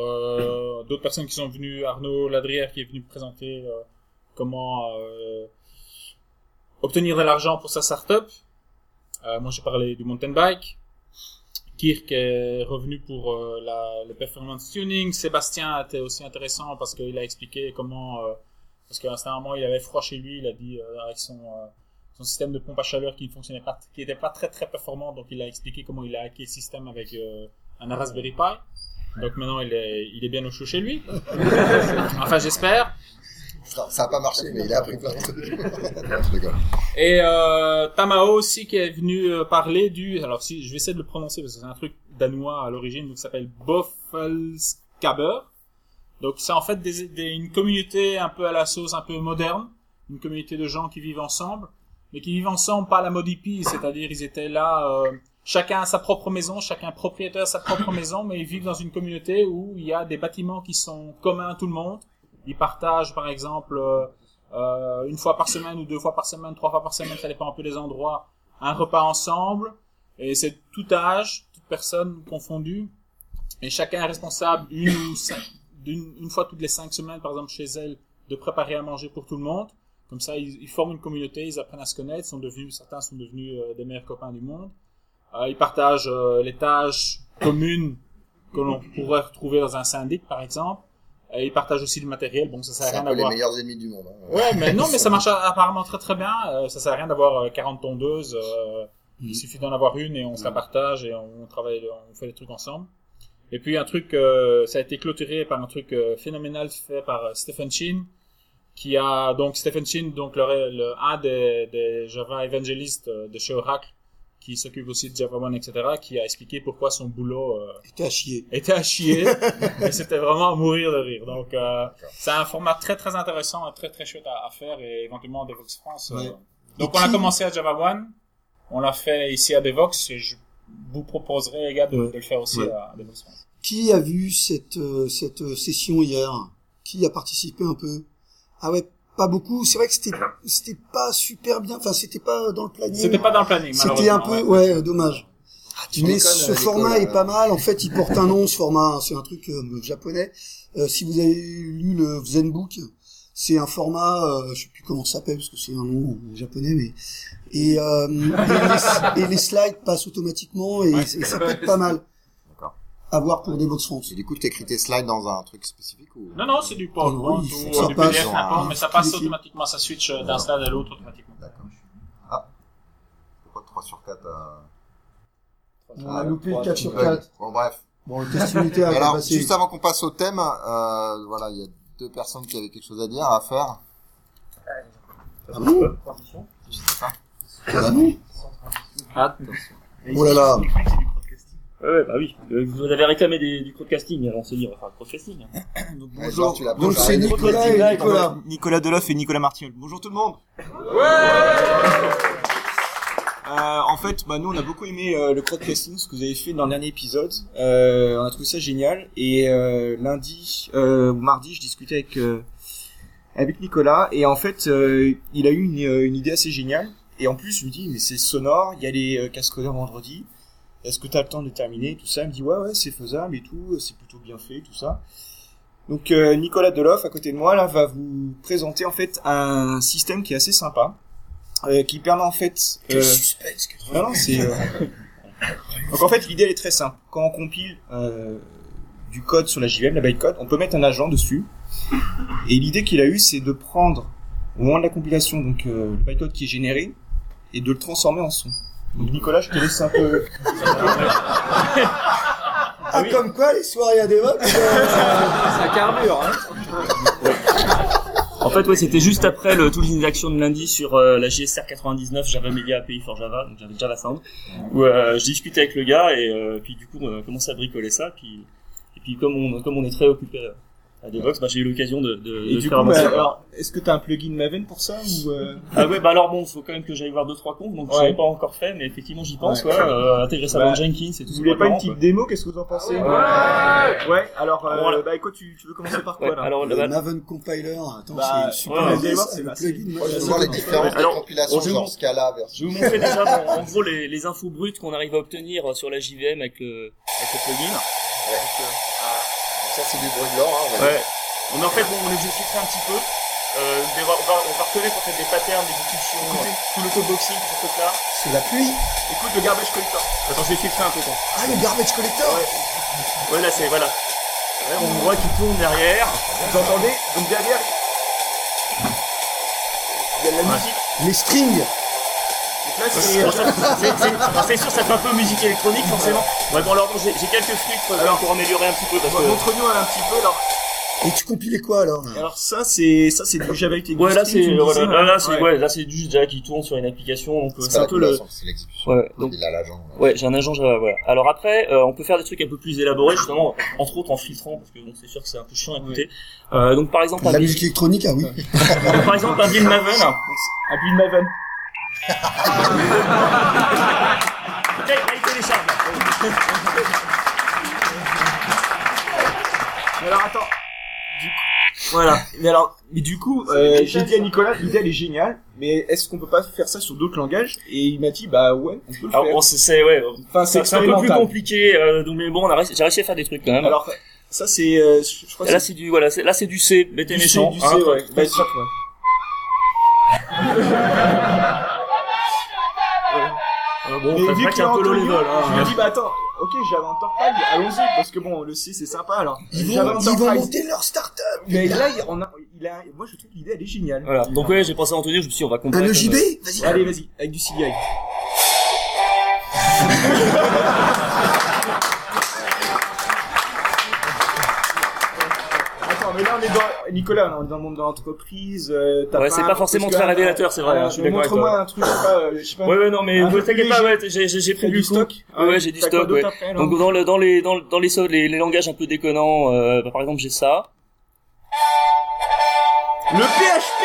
d'autres personnes qui sont venues, Arnaud Ladrière qui est venu présenter comment obtenir de l'argent pour sa startup. Euh, moi, j'ai parlé du mountain bike. Kirk est revenu pour euh, la, le performance tuning. Sébastien était aussi intéressant parce qu'il a expliqué comment, euh, parce qu'à un certain moment il avait froid chez lui, il a dit avec son, son système de pompe à chaleur qui ne fonctionnait pas, qui était pas très très performant, donc il a expliqué comment il a hacké le système avec un Raspberry Pi. Donc maintenant il est, il est bien au chaud chez lui. enfin j'espère. Ça ça a pas marché, mais il a appris plein de trucs. Et euh, Tamao aussi qui est venu euh, parler du... Alors si je vais essayer de le prononcer parce que c'est un truc danois à l'origine, donc ça s'appelle Boffelskaber. Donc c'est en fait des, des- une communauté un peu à la sauce, un peu moderne, une communauté de gens qui vivent ensemble, mais qui vivent ensemble pas à la mode hippie, c'est-à-dire ils étaient là, euh, chacun a sa propre maison, chacun propriétaire de sa propre maison, mais ils vivent dans une communauté où il y a des bâtiments qui sont communs à tout le monde. Ils partagent par exemple euh, euh, une fois par semaine ou deux fois par semaine, trois fois par semaine, ça dépend un peu des endroits, un repas ensemble. Et c'est tout âge, toute personne confondue. Et chacun est responsable une ou cinq, d'une, une fois toutes les cinq semaines, par exemple chez elle, de préparer à manger pour tout le monde. Comme ça, ils, ils forment une communauté, ils apprennent à se connaître, sont devenus, certains sont devenus euh, des meilleurs copains du monde. Euh, ils partagent euh, les tâches communes que l'on pourrait retrouver dans un syndic, par exemple. Et ils partagent aussi le matériel. Bon, ça sert à rien peu les d'avoir. meilleurs ennemis du monde. hein. Ouais, mais non, mais ça marche apparemment très très bien. Euh, ça sert à rien d'avoir euh, 40 tondeuses. euh, Il suffit d'en avoir une et on se la partage et on travaille, on fait les trucs ensemble. Et puis un truc, euh, ça a été clôturé par un truc euh, phénoménal fait par euh, Stephen Chin, qui a donc Stephen Chin, donc le, le- un des, des Java évangélistes euh, de chez Oracle, qui s'occupe aussi de Java One, etc., qui a expliqué pourquoi son boulot euh, Était à chier. était à chier, mais c'était vraiment à mourir de rire. Donc, euh, c'est un format très très intéressant, et très très chouette à, à faire, et éventuellement Devox France. euh. Donc, Et on a commencé à Java One, on l'a fait ici à Devox, et je vous proposerai, les gars, de, Ouais. de le faire aussi Ouais. à Devox France. Qui a vu cette, euh, cette euh, session hier? Qui a participé un peu? Ah ouais, pas beaucoup. C'est vrai que c'était c'était pas super bien. Enfin, c'était pas dans le planning. C'était pas dans le planning, C'était un peu, ouais. ouais, dommage. tu Mais ce euh, format Nicolas. est pas mal. En fait, il porte un nom, ce format. C'est un truc euh, japonais. Euh, si vous avez lu le Zenbook, c'est un format, euh, je sais plus comment ça s'appelle parce que c'est un nom japonais, mais et, euh, et, les, et les slides passent automatiquement et, et ça peut être pas mal. D'accord. À voir pour des box France. Et du coup, t'écris tes slides dans un truc spécifique ou? Non, non, c'est du PowerPoint faut ou que ça du passe. PDF, n'importe, mais ça passe automatiquement, ça switch euh, d'un slide à l'autre automatiquement. D'accord. Ah. Pourquoi 3 sur 4 à... On a loupé le Trois 4 sur bugs. 4. Bon, bref. Bon, le test unitaire Alors, passé. juste avant qu'on passe au thème, euh, voilà, il y a deux personnes qui avaient quelque chose à dire, à faire. Ah bon Je sais pas. Ah non Oh là là. Ouais, bah oui. Euh, Vous avez réclamé des, du crowdcasting, alors on s'est dit, on va faire le crowdcasting. hein. Genre, tu l'as Donc préparé. c'est Nicolas et Nicolas. Nicolas Deloff et Nicolas Martineau. Bonjour tout le monde. Euh, en fait, bah, nous on a beaucoup aimé euh, le crowdcasting, ce que vous avez fait dans le dernier épisode. Euh, on a trouvé ça génial. Et euh, lundi euh, ou mardi, je discutais avec euh, avec Nicolas et en fait, euh, il a eu une, une idée assez géniale. Et en plus, je lui dis mais c'est sonore. Il y a les euh, cascodeurs vendredi. Est-ce que tu as le temps de terminer tout ça? Il me dit ouais ouais c'est faisable et tout. C'est plutôt bien fait tout ça. Donc euh, Nicolas Deloff à côté de moi là va vous présenter en fait un système qui est assez sympa, euh, qui permet en fait. Euh, suspense que- non, non, c'est. Donc en fait l'idée elle est très simple. Quand on compile du code sur la JVM, la bytecode, on peut mettre un agent dessus. Et l'idée qu'il a eue c'est de prendre au moment de la compilation donc le bytecode qui est généré et de le transformer en son. Donc Nicolas, je te laisse un peu. Ah, comme quoi, les soirées à Devox, euh, Ça carbure, hein. En fait, ouais, c'était juste après le Tools in Action de lundi sur euh, la JSR 99 Java Media API for Java, donc j'avais Java Sound, où euh, je discutais avec le gars et euh, puis du coup on a commencé à bricoler ça, puis et puis comme on comme on est très occupé euh, à Devox, bah, j'ai eu l'occasion de, de, Et de du faire coup, un bah, alors, est-ce que t'as un plugin Maven pour ça ou euh... Ah ouais, bah alors bon, faut quand même que j'aille voir deux trois comptes, donc je Ouais. l'ai pas encore fait, mais effectivement j'y pense, Ouais. ouais, euh, intégrer ça Bah, dans Jenkins et tout Vous voulez pas une quoi. petite démo Qu'est-ce que vous en pensez Ouais. Ouais. Alors, euh, Voilà. bah écoute, tu, tu veux commencer par quoi Ouais, là alors, Le bah, Maven Compiler, attends, Bah, c'est super c'est le assez- plugin je veux voir les différences des compilations, genre Scala Je vais vous montrer déjà en gros les, les infos brutes qu'on arrive à obtenir euh, sur la JVM avec le, avec le plugin. Ça, c'est du bruit de l'or, hein, on va Ouais. dire. On en fait, bon, on les a filtrés un petit peu. Euh, on, va, on va reconnaître en fait des patterns, des exécutions, euh, tout l'autoboxing, tout ce truc-là. C'est la pluie. Écoute le garbage collector. Attends, je vais filtrer un peu. Quoi. Ah, le garbage collector. Ouais, là c'est voilà. Ouais, on voit qu'il tourne derrière. Vous entendez? Donc derrière, il y a de la musique. Les strings. C'est... Bon, alors, sûr, ça fait un peu musique électronique forcément. Ouais, bon alors bon, j'ai quelques filtres là, pour améliorer un petit peu parce que. Montre-nous un petit peu alors. Et tu compilais quoi alors? Là Alors ça, c'est ça, c'est du Java avec Ouais, là c'est voilà, là, là, c'est Ouais. ouais, là c'est du Java qui tourne sur une application. Donc euh, C'est un peu le. compilation, c'est l'exécution. Ouais, donc Il a l'agent. Ouais, j'ai un agent Java, voilà. Alors après, euh, on peut faire des trucs un peu plus élaborés, justement, entre autres en filtrant, parce que bon, c'est sûr que c'est un peu chiant à écouter. Euh, donc par exemple, un La build, musique électronique, ah oui. donc, par exemple, un build Maven. Un build Maven. Mais alors attends. Du coup, voilà. Mais alors, mais du coup, euh, j'ai dit à Nicolas, l'idée elle est géniale, mais est-ce qu'on peut pas faire ça sur d'autres langages? Et il m'a dit, bah ouais, on peut le Alors faire. bon, c'est, c'est- ouais, Enfin, c'est, c'est c'est un peu plus expérimental. compliqué, euh, donc, mais bon, on a réussi, j'ai réussi à faire des trucs quand même. Alors, ça c'est, euh, je crois Et que là, c'est du, voilà, c'est, là, c'est du C, et du méchant. C, du hein, C, très- ouais. très Bah, simple. ouais. Euh, bon, Mais vu qu'il un peu low Antonio, level, hein. je lui ai dit, bah attends, ok, Java Enterprise, allons-y, parce que bon, le C c'est sympa alors. Ils Java vont, ils vont Enterprise. monter leur start-up. Mais là, il, on a, il a, moi je trouve que l'idée elle est géniale. Voilà. Donc ouais, j'ai pensé à Antonio, je me suis dit, on va Un comparer. EJB comme, euh, Vas-y. Allez, vas-y, avec du CDI. Nicolas, on est dans le monde de l'entreprise. Euh, Ouais, c'est pas forcément très révélateur, c'est vrai, avec Montre-moi un truc, je sais pas, euh, je sais pas. Ouais, ouais, non, mais peu t'inquiète pas, ouais, j'ai, prévu du stock Ouais, ouais, j'ai du stock, ouais. après, Donc dans le, dans les, dans, dans les, les, les langages un peu déconnants, euh, bah, par exemple, j'ai ça. Le PHP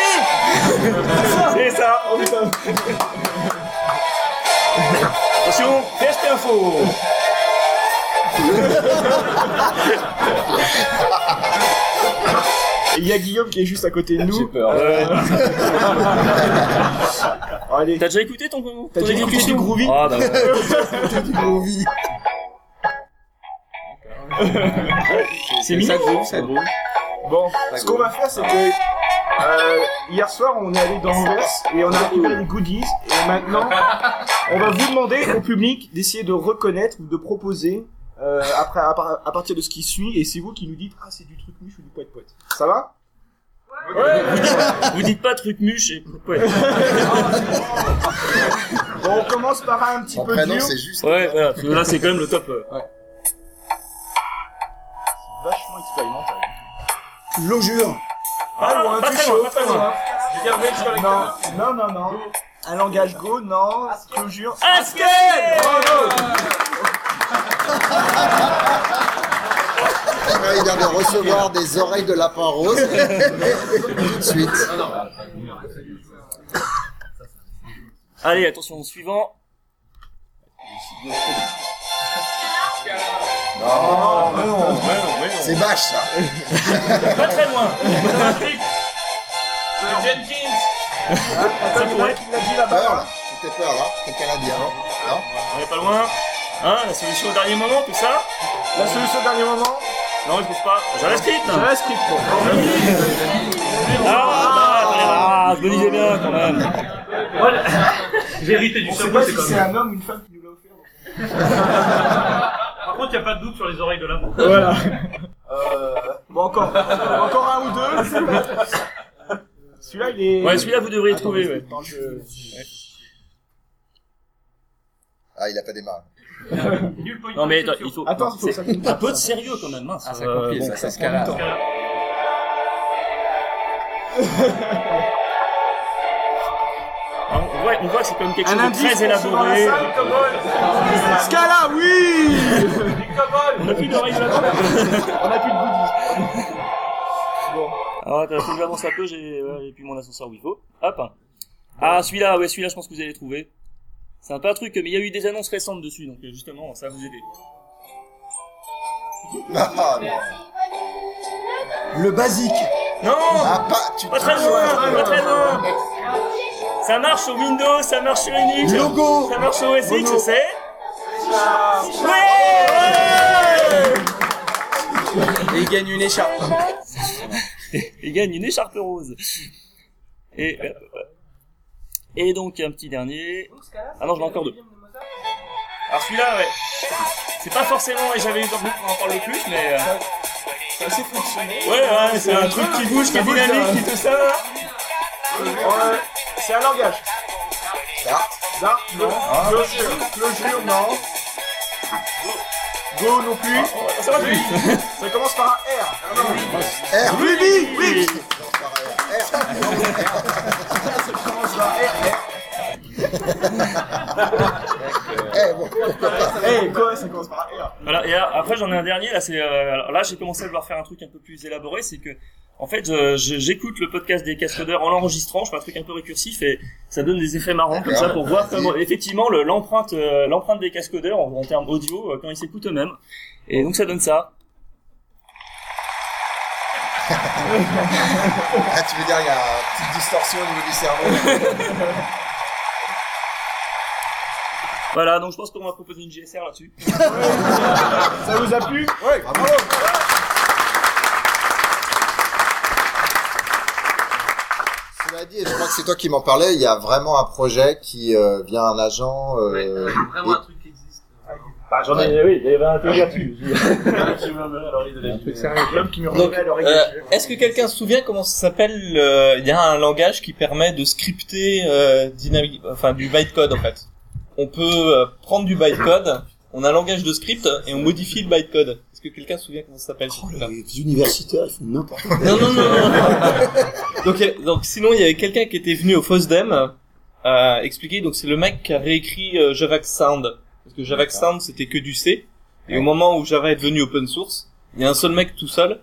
C'est ça. Oh putain Attention, PHP Info. Il y a Guillaume qui est juste à côté de nous. J'ai peur. Euh, Allez. T'as déjà écouté ton, ton T'as déjà écouté du Groovy Ah, bah ouais. Du groovy. C'est mignon. Ça groove, ça groove. Bon, ce qu'on va faire, c'est que euh, hier soir, on est allé dans Anvers et on a récupéré des goodies. Et maintenant, on va vous demander au public d'essayer de reconnaître ou de proposer euh, après à, par- à partir de ce qui suit. Et c'est vous qui nous dites ah c'est du truc mûche ou du poète poète. Ça va? Vous dites pas truc muche et ouais. Bon, on commence par un petit Son peu prénom, dur. c'est juste. Ouais, voilà. Là, c'est quand même le top. euh. Vachement expérimental. L'ojure. Ah, loin, pas tu très chauffes, loin, pas très loin. Non, non, non, non. Un langage Go, non. Clojure. Haskell Ouais, il vient de recevoir des oreilles de lapin rose. Tout de suite. Allez, attention, suivant. Non, Mais non, mais non. c'est bâche ça. Pas très loin. Un truc. Jenkins. Ça pourrait. L'a dit Peur là-bas. là C'était peur là l'a dit avant Non On est pas loin. Hein, la solution au dernier moment, tout ça? La solution au dernier moment. Non, je trouve pas. JavaScript JavaScript. Ah, me disais bien quand même. Vérité du On sait sabot, c'est si comme c'est un homme ou une femme qui nous l'a offert. Par contre, il n'y a pas de doute sur les oreilles de l'avant. Voilà. Euh, bon, encore, encore un ou deux. Celui-là, il est. Ouais, celui-là, vous devriez Attends, trouver, ouais. Ah, il a pas démarré. Non, mais attends, il faut. Attends, faut que ça. Un peu de sérieux quand même, mince. Ah, ça Euh, compile, bon, ça, ça prend Scala. du temps. Alors, on voit, on voit que c'est quand même quelque Un chose de très élaboré. Scala, oui On a plus d'oreilles là-bas. On a plus de goodies. bon. Alors attends, faut que j'avance un peu, j'ai et puis mon ascenseur où il faut. Hop. Ah celui-là, ouais celui-là je pense que vous allez trouver. C'est un peu un truc, mais il y a eu des annonces récentes dessus, donc euh, justement ça va vous aider. Ah, non. Le basique. Non Ah, pas, tu Pas très loin, pas très loin Ça marche sur Windows, ça marche sur Linux, Logo. ça marche sur OS X, Mono. c'est... Ouais, Et il gagne une écharpe. Il gagne une écharpe rose. Et, euh, et donc un petit dernier... Ah non, j'en ai encore deux. Alors celui-là, ouais. C'est pas forcément, et j'avais eu envie pour en parler plus, mais... euh, C'est assez fonctionné. Ouais, ouais, c'est un truc qui bouge, qui est dynamique, qui tout ça. là. Ouais, c'est un langage. Dart. Dart, non. Closure, closure, non. Go non plus. Ça va plus vite. Ça commence par un R. R. Ruby, oui. R. Ça commence par R. Eh, bon, pourquoi pas. Eh, quoi, ça commence par un R. Voilà, et après j'en ai un dernier, là c'est euh, là j'ai commencé à vouloir faire un truc un peu plus élaboré, c'est que en fait je- j'écoute le podcast des cascadeurs en l'enregistrant, je fais un truc un peu récursif et ça donne des effets marrants comme ça pour voir comment effectivement le- l'empreinte euh, l'empreinte des cascodeurs en, en termes audio euh, quand ils s'écoutent eux-mêmes. Et donc ça donne ça. Ah, tu veux dire, il y a une petite distorsion au niveau du cerveau. Voilà, donc je pense qu'on va proposer une GSR là-dessus. Ça vous a plu? Ouais, bravo. Cela dit, et je crois que c'est toi qui m'en parlais, il y a vraiment un projet qui euh, vient un agent. Euh, Vraiment un truc. Bah, j'en ai, oui, il y avait un truc là-dessus. L'homme qui Donc, murmurait à l'oreille euh, est-ce que quelqu'un se souvient comment ça s'appelle euh, Il y a un langage qui permet de scripter euh, dynamique, enfin du bytecode en fait. On peut euh, prendre du bytecode, on a un langage de script et on modifie le bytecode. Est-ce que quelqu'un se souvient comment ça s'appelle truc-là Les universitaires, ils font n'importe quoi. Non, non, non. non. donc, sinon, il y avait quelqu'un qui était venu au FOSDEM euh, expliquer. Donc, c'est le mec qui a réécrit euh, Javax Sound. Parce que Javax Sound, c'était que du C. Et au moment où Java est devenu open source, il y a un seul mec tout seul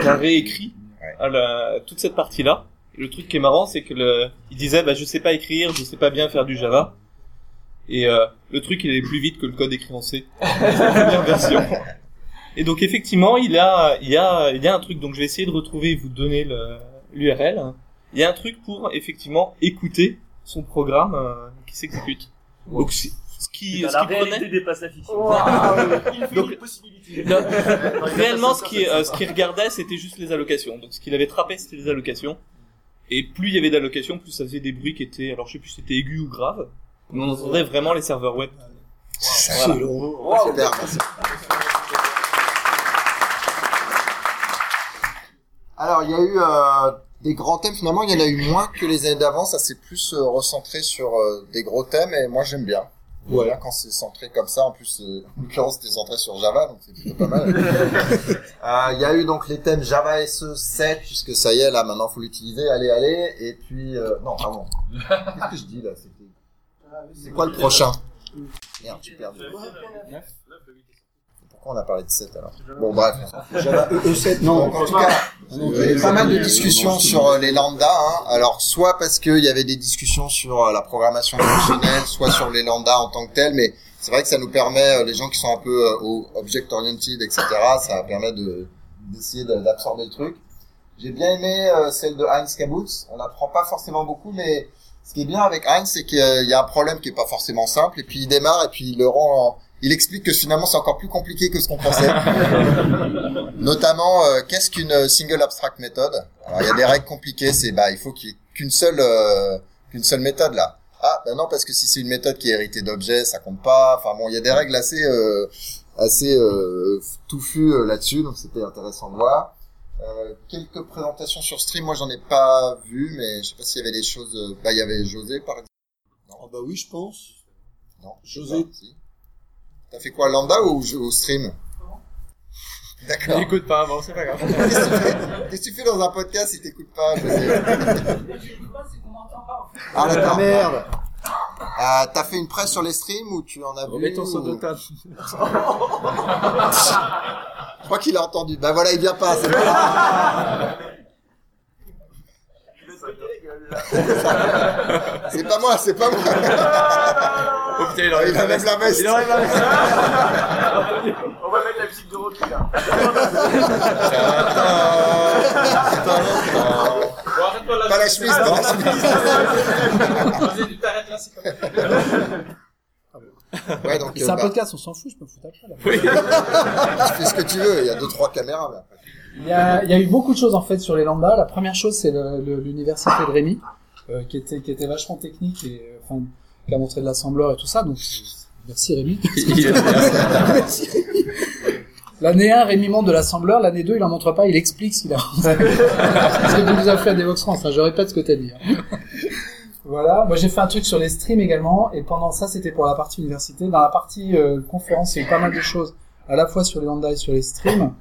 qui a réécrit à la- toute cette partie-là. Le truc qui est marrant, c'est que le, il disait, bah, je sais pas écrire, je sais pas bien faire du Java. Et euh, le truc, il allait plus vite que le code écrit en C. La première version. Et donc effectivement, il a, il y a, il y a un truc. Donc je vais essayer de retrouver, et vous donner l'URL. Il y a un truc pour effectivement écouter son programme euh, qui s'exécute. Donc ce qui, ce la qui réalité prenait. des pacifiques. Donc, non, réellement, ce qui, euh, ce qui regardait, c'était juste les allocations. Donc, ce qu'il avait trappé, c'était les allocations. Et plus il y avait d'allocations, plus ça faisait des bruits qui étaient, alors je sais plus si c'était aigus ou graves. Mais on entendait vraiment les serveurs web. Voilà. Super, merci. Alors, il y a eu euh, des grands thèmes. Finalement, il y en a eu moins que les années d'avant. Ça s'est plus euh, recentré sur euh, des gros thèmes. Et moi, j'aime bien. Bien quand c'est centré comme ça. En plus, euh, en l'occurrence, c'était centré sur Java, donc c'est plutôt pas mal. Euh, Il y a eu donc les thèmes Java SE 7, puisque ça y est, là, maintenant, faut l'utiliser. Allez, allez. Et puis, euh, non, pardon. Qu'est-ce que je dis là? C'était- C'est quoi le prochain? Merde, j'ai perdu. Pourquoi on a parlé de 7 alors Bon, bref. Java E7, non. En tout cas, il y avait pas mal de discussions sur euh, les lambdas. Hein. Alors, soit parce qu'il y avait des discussions sur euh, la programmation fonctionnelle, soit sur les lambdas en tant que tels, mais c'est vrai que ça nous permet, euh, les gens qui sont un peu euh, au object-oriented, etc., ça permet de d'essayer de- d'absorber le truc. J'ai bien aimé euh, celle de Heinz Kabutz. On n'apprend pas forcément beaucoup, mais ce qui est bien avec Heinz, c'est qu'il y a un problème qui est pas forcément simple, et puis il démarre, et puis il le rend en- il explique que finalement c'est encore plus compliqué que ce qu'on pensait. Notamment, euh, qu'est-ce qu'une euh, single abstract méthode? Alors il y a des règles compliquées, c'est bah il faut qu'il y ait qu'une seule euh, qu'une seule méthode là. Ah ben non parce que si c'est une méthode qui est héritée d'objets, ça compte pas. Enfin bon, il y a des règles assez euh, assez euh, touffues euh, là-dessus, donc c'était intéressant de voir. Euh, quelques présentations sur stream, moi j'en ai pas vu, mais je sais pas s'il y avait des choses. Bah il y avait José par exemple. Ah bah oui, je pense. Non, José. pas, si. T'as fait quoi, lambda ou, ou stream? D'accord. J'écoute pas avant, c'est pas grave. Qu'est-ce que tu fais? Qu'est-ce que tu fais dans un podcast si t'écoutes pas? José Ah d'accord. Merde. Ah, T'as fait une presse sur les streams ou tu en as vu Remets ton son ou- de table. Je crois qu'il a entendu. Bah voilà, il vient pas. c'est pas grave. C'est pas moi, c'est pas moi. Oh putain, il même la veste. Il la veste. On va mettre la musique de Rocky là. Là. Pas la chemise, pas la chemise. T'arrêtes là, c'est comme Ouais, donc, C'est euh, un bah, podcast, on s'en fout, je peux me foutre après. Là. tu fais ce que tu veux, il y a deux, trois caméras, mais après. Il y, a, il y a eu beaucoup de choses en fait sur les lambda. La première chose, c'est l'université de Rémi, euh, qui était qui était vachement technique et euh, enfin qui a montré de l'assembleur et tout ça. Donc merci Rémi. Merci, Rémi. L'année 1, Rémi montre de l'assembleur. L'année 2, il en montre pas, il explique ce qu'il a montré. ce que vous nous avez fait à Devox France. hein. Je répète ce que t'as dit. hein. Voilà. Moi, j'ai fait un truc sur les streams également. Et pendant ça, c'était pour la partie université. Dans la partie euh, conférence, il y a eu pas mal de choses, à la fois sur les lambda et sur les streams.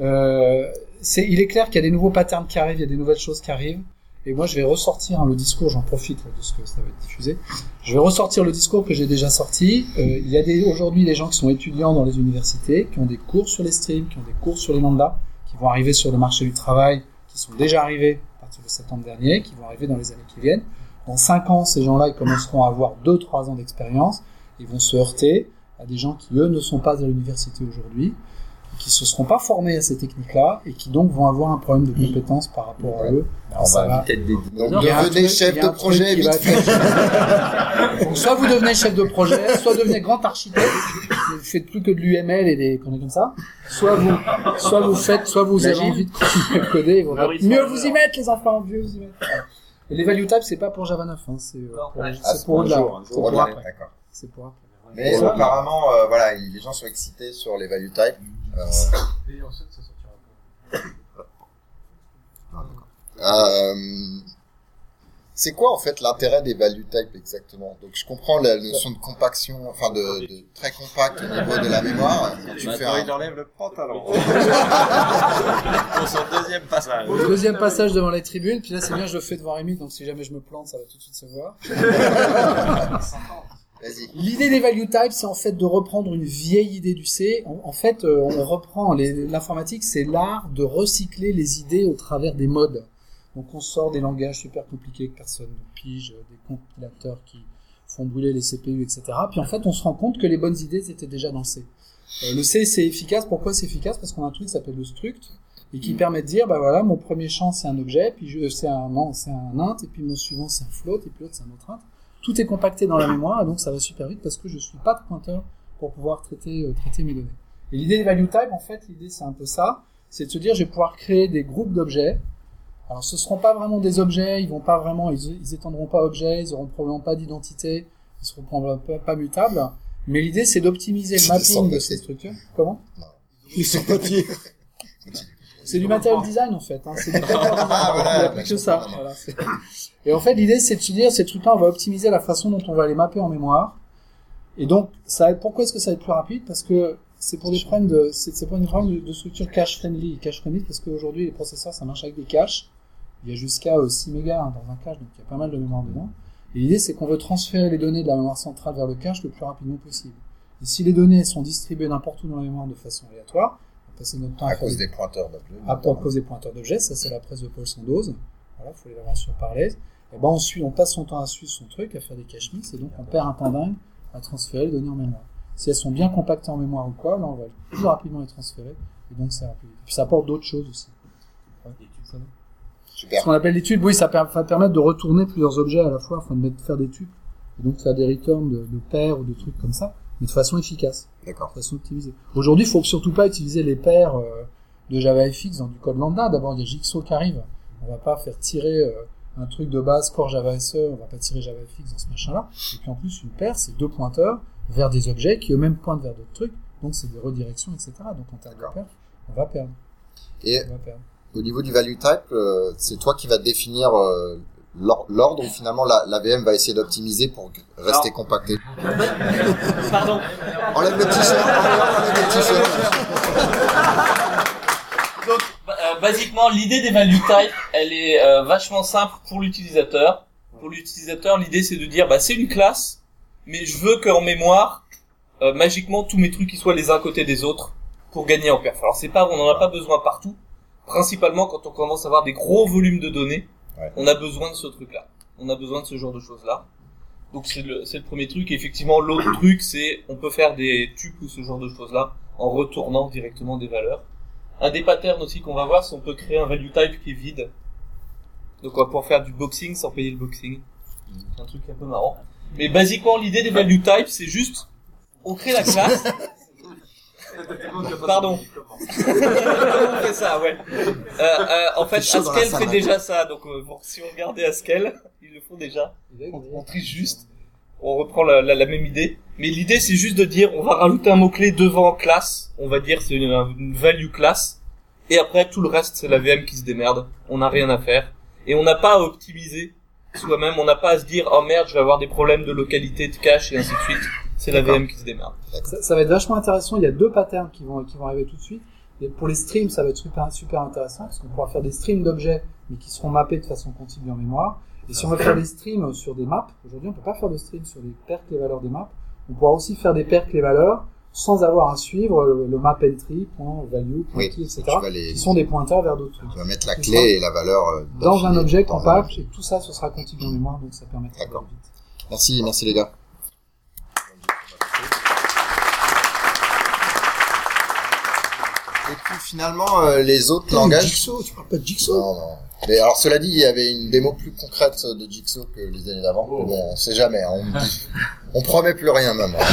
Euh, c'est, il est clair qu'il y a des nouveaux patterns qui arrivent, il y a des nouvelles choses qui arrivent. Et moi, je vais ressortir hein, le discours, j'en profite de ce que ça va être diffusé. Je vais ressortir le discours que j'ai déjà sorti. Euh, il y a aujourd'hui des gens qui sont étudiants dans les universités, qui ont des cours sur les streams, qui ont des cours sur les lambda, qui vont arriver sur le marché du travail, qui sont déjà arrivés à partir de septembre dernier, qui vont arriver dans les années qui viennent. Dans cinq ans, ces gens-là, ils commenceront à avoir deux, trois ans d'expérience. Ils vont se heurter à des gens qui, eux, ne sont pas à l'université aujourd'hui, qui se seront pas formés à ces techniques-là et qui donc vont avoir un problème de compétence par rapport à eux. On Ça va vite être des Donc, devenez chef de projet, vite être- Donc, soit vous devenez chef de projet, soit devenez grand architecte, vous faites plus que de l'UML et des conneries comme ça, soit vous, soit vous faites, soit vous avez envie de continuer à coder, et vous Maurice mieux vous y mettre les enfants, mieux vous y mettre. Les value types, c'est pas pour Java 9, hein, c'est euh, pour, Ah, c'est pour jour, un C'est jour, pour ok, après. d'accord. C'est pour après. Mais apparemment, euh, voilà, il- les gens sont excités sur les value types. Euh, Et ensuite, ça sortira euh, c'est quoi en fait l'intérêt des value types exactement? Donc je comprends la notion de compaction, enfin de, de très compact au niveau de la mémoire. Quand tu fais un... il enlève le pantalon. Pour son deuxième passage. Deuxième passage devant les tribunes, puis là c'est bien, je le fais devant Rémi, donc si jamais je me plante, ça va tout de suite se voir. L'idée des value types, c'est en fait de reprendre une vieille idée du C. En, en fait, euh, on reprend l'informatique, c'est l'art de recycler les idées au travers des modes. Donc on sort des langages super compliqués que personne ne pige, euh, des compilateurs qui font brûler les CPU, etc. Puis en fait, on se rend compte que les bonnes idées étaient déjà dans le C. Euh, le C, c'est efficace. Pourquoi c'est efficace? Parce qu'on a un truc qui s'appelle le struct et qui permet de dire, bah voilà, mon premier champ c'est un objet, puis c'est un non, c'est un int, et puis mon suivant c'est un float, et puis l'autre c'est un autre int. Tout est compacté dans la mémoire, et donc ça va super vite parce que je suis pas de pointeur pour pouvoir traiter euh, traiter mes données. Et l'idée des value type, en fait, l'idée c'est un peu ça, c'est de se dire, je vais pouvoir créer des groupes d'objets. Alors ce seront pas vraiment des objets, ils vont pas vraiment, ils, ils étendront pas objets, ils auront probablement pas d'identité, ils seront probablement pas, pas mutables. Mais l'idée c'est d'optimiser le mapping de ces structures. Comment? Ils sont papier. c'est du material design en fait. Hein. C'est. Ah, voilà, Il n'y a plus que ça. Voilà, et en fait, l'idée, c'est de se dire, ces trucs-là, on va optimiser la façon dont on va les mapper en mémoire. Et donc, ça va être, pourquoi est-ce que ça va être plus rapide? Parce que c'est pour des problèmes de, c'est pour une problème de, de structure cache friendly. Cache friendly parce qu'aujourd'hui, les processeurs, ça marche avec des caches. Il y a jusqu'à euh, 6 mégas hein, dans un cache, donc il y a pas mal de mémoire dedans. Et l'idée, c'est qu'on veut transférer les données de la mémoire centrale vers le cache le plus rapidement possible. Et si les données sont distribuées n'importe où dans la mémoire de façon aléatoire, passer notre temps à, À cause des pointeurs d'objets. à cause des pointeurs d'objets, ça c'est la presse de Paul Sandoz. Voilà, faut les avoir sur Parlez. Et ben ensuite, on passe son temps à suivre son truc, à faire des cache et donc on perd un temps dingue à transférer les données en mémoire. Si elles sont bien compactées en mémoire ou quoi, là on va plus rapidement les transférer, et donc ça va plus vite. Puis ça apporte d'autres choses aussi. Ouais, ça va. Super. Ce qu'on appelle des tubes, oui, ça va permettre de retourner plusieurs objets à la fois, enfin de faire des tubes, et donc faire des returns de, de paires ou de trucs comme ça, mais de façon efficace D'accord. de façon optimisée. Aujourd'hui, il faut surtout pas utiliser les paires euh, de JavaFX dans du code lambda. D'abord, il y a Jigsaw qui arrive. On va pas faire tirer euh, un truc de base core Java SE, on va pas tirer JavaFX dans ce machin-là. Et puis en plus, une paire, c'est deux pointeurs vers des objets qui eux-mêmes pointent vers d'autres trucs. Donc c'est des redirections, etc. Donc en termes de paire, on va perdre. Et On va perdre. au niveau du value type, euh, c'est toi qui vas définir l'ordre où finalement la, la VM va essayer d'optimiser pour rester compacté. Pardon. Enlève le t-shirt, enlève enlève le t-shirt. Donc, euh, basiquement, l'idée des value type, elle est euh, vachement simple pour l'utilisateur. Pour l'utilisateur, l'idée c'est de dire, bah c'est une classe, mais je veux qu'en mémoire, euh, magiquement, tous mes trucs ils soient les uns à côté des autres pour gagner en perf. Alors c'est pas, on n'en a pas besoin partout. Principalement quand on commence à avoir des gros volumes de données, Ouais. On a besoin de ce truc-là. On a besoin de ce genre de choses-là. Donc c'est le, c'est le premier truc. Et effectivement, l'autre truc, c'est on peut faire des tuples ou ce genre de choses-là en retournant directement des valeurs. Un des patterns aussi qu'on va voir, c'est on peut créer un value type qui est vide. Donc on va pouvoir faire du boxing sans payer le boxing. C'est un truc un peu marrant. Mais basiquement, l'idée des value types, c'est juste, on crée la classe. Pardon. on fait ça, ouais. Euh, euh, en fait, Haskell salle, fait hein. déjà ça. Donc, euh, bon, si on regardait Haskell, ils le font déjà. On, on triche juste. On reprend la, la, la même idée. Mais l'idée, c'est juste de dire, on va rajouter un mot-clé devant classe. On va dire, c'est une, une value class. Et après, tout le reste, c'est la VM qui se démerde. On n'a rien à faire. Et on n'a pas à optimiser soi-même. On n'a pas à se dire, oh merde, je vais avoir des problèmes de localité, de cache, et ainsi de suite. C'est la VM qui se démerde. Ça, ça va être vachement intéressant. Il y a deux patterns qui vont, qui vont arriver tout de suite. Et pour les streams, ça va être super, super intéressant parce qu'on pourra faire des streams d'objets, mais qui seront mappés de façon continue en mémoire. Et si on veut faire des streams sur des maps, aujourd'hui on peut pas faire de stream sur les paires clés valeurs des maps. On pourra aussi faire des paires clés valeurs sans avoir à suivre le, le map entry, point value, point Oui, key, etc. les- Qui sont des pointeurs vers d'autres trucs. Tu vas mettre la clé et la valeur euh, dans un objet compact et tout ça, ce sera continu en mémoire, donc ça permettra d'aller vite. Merci, merci les gars. Et puis finalement, euh, les autres langages. Jigsaw, tu parles pas de Jigsaw Non, non. Mais alors, cela dit, il y avait une démo plus concrète de Jigsaw que les années d'avant. Mais Bon, on sait jamais. hein, on, dit- on promet plus rien même.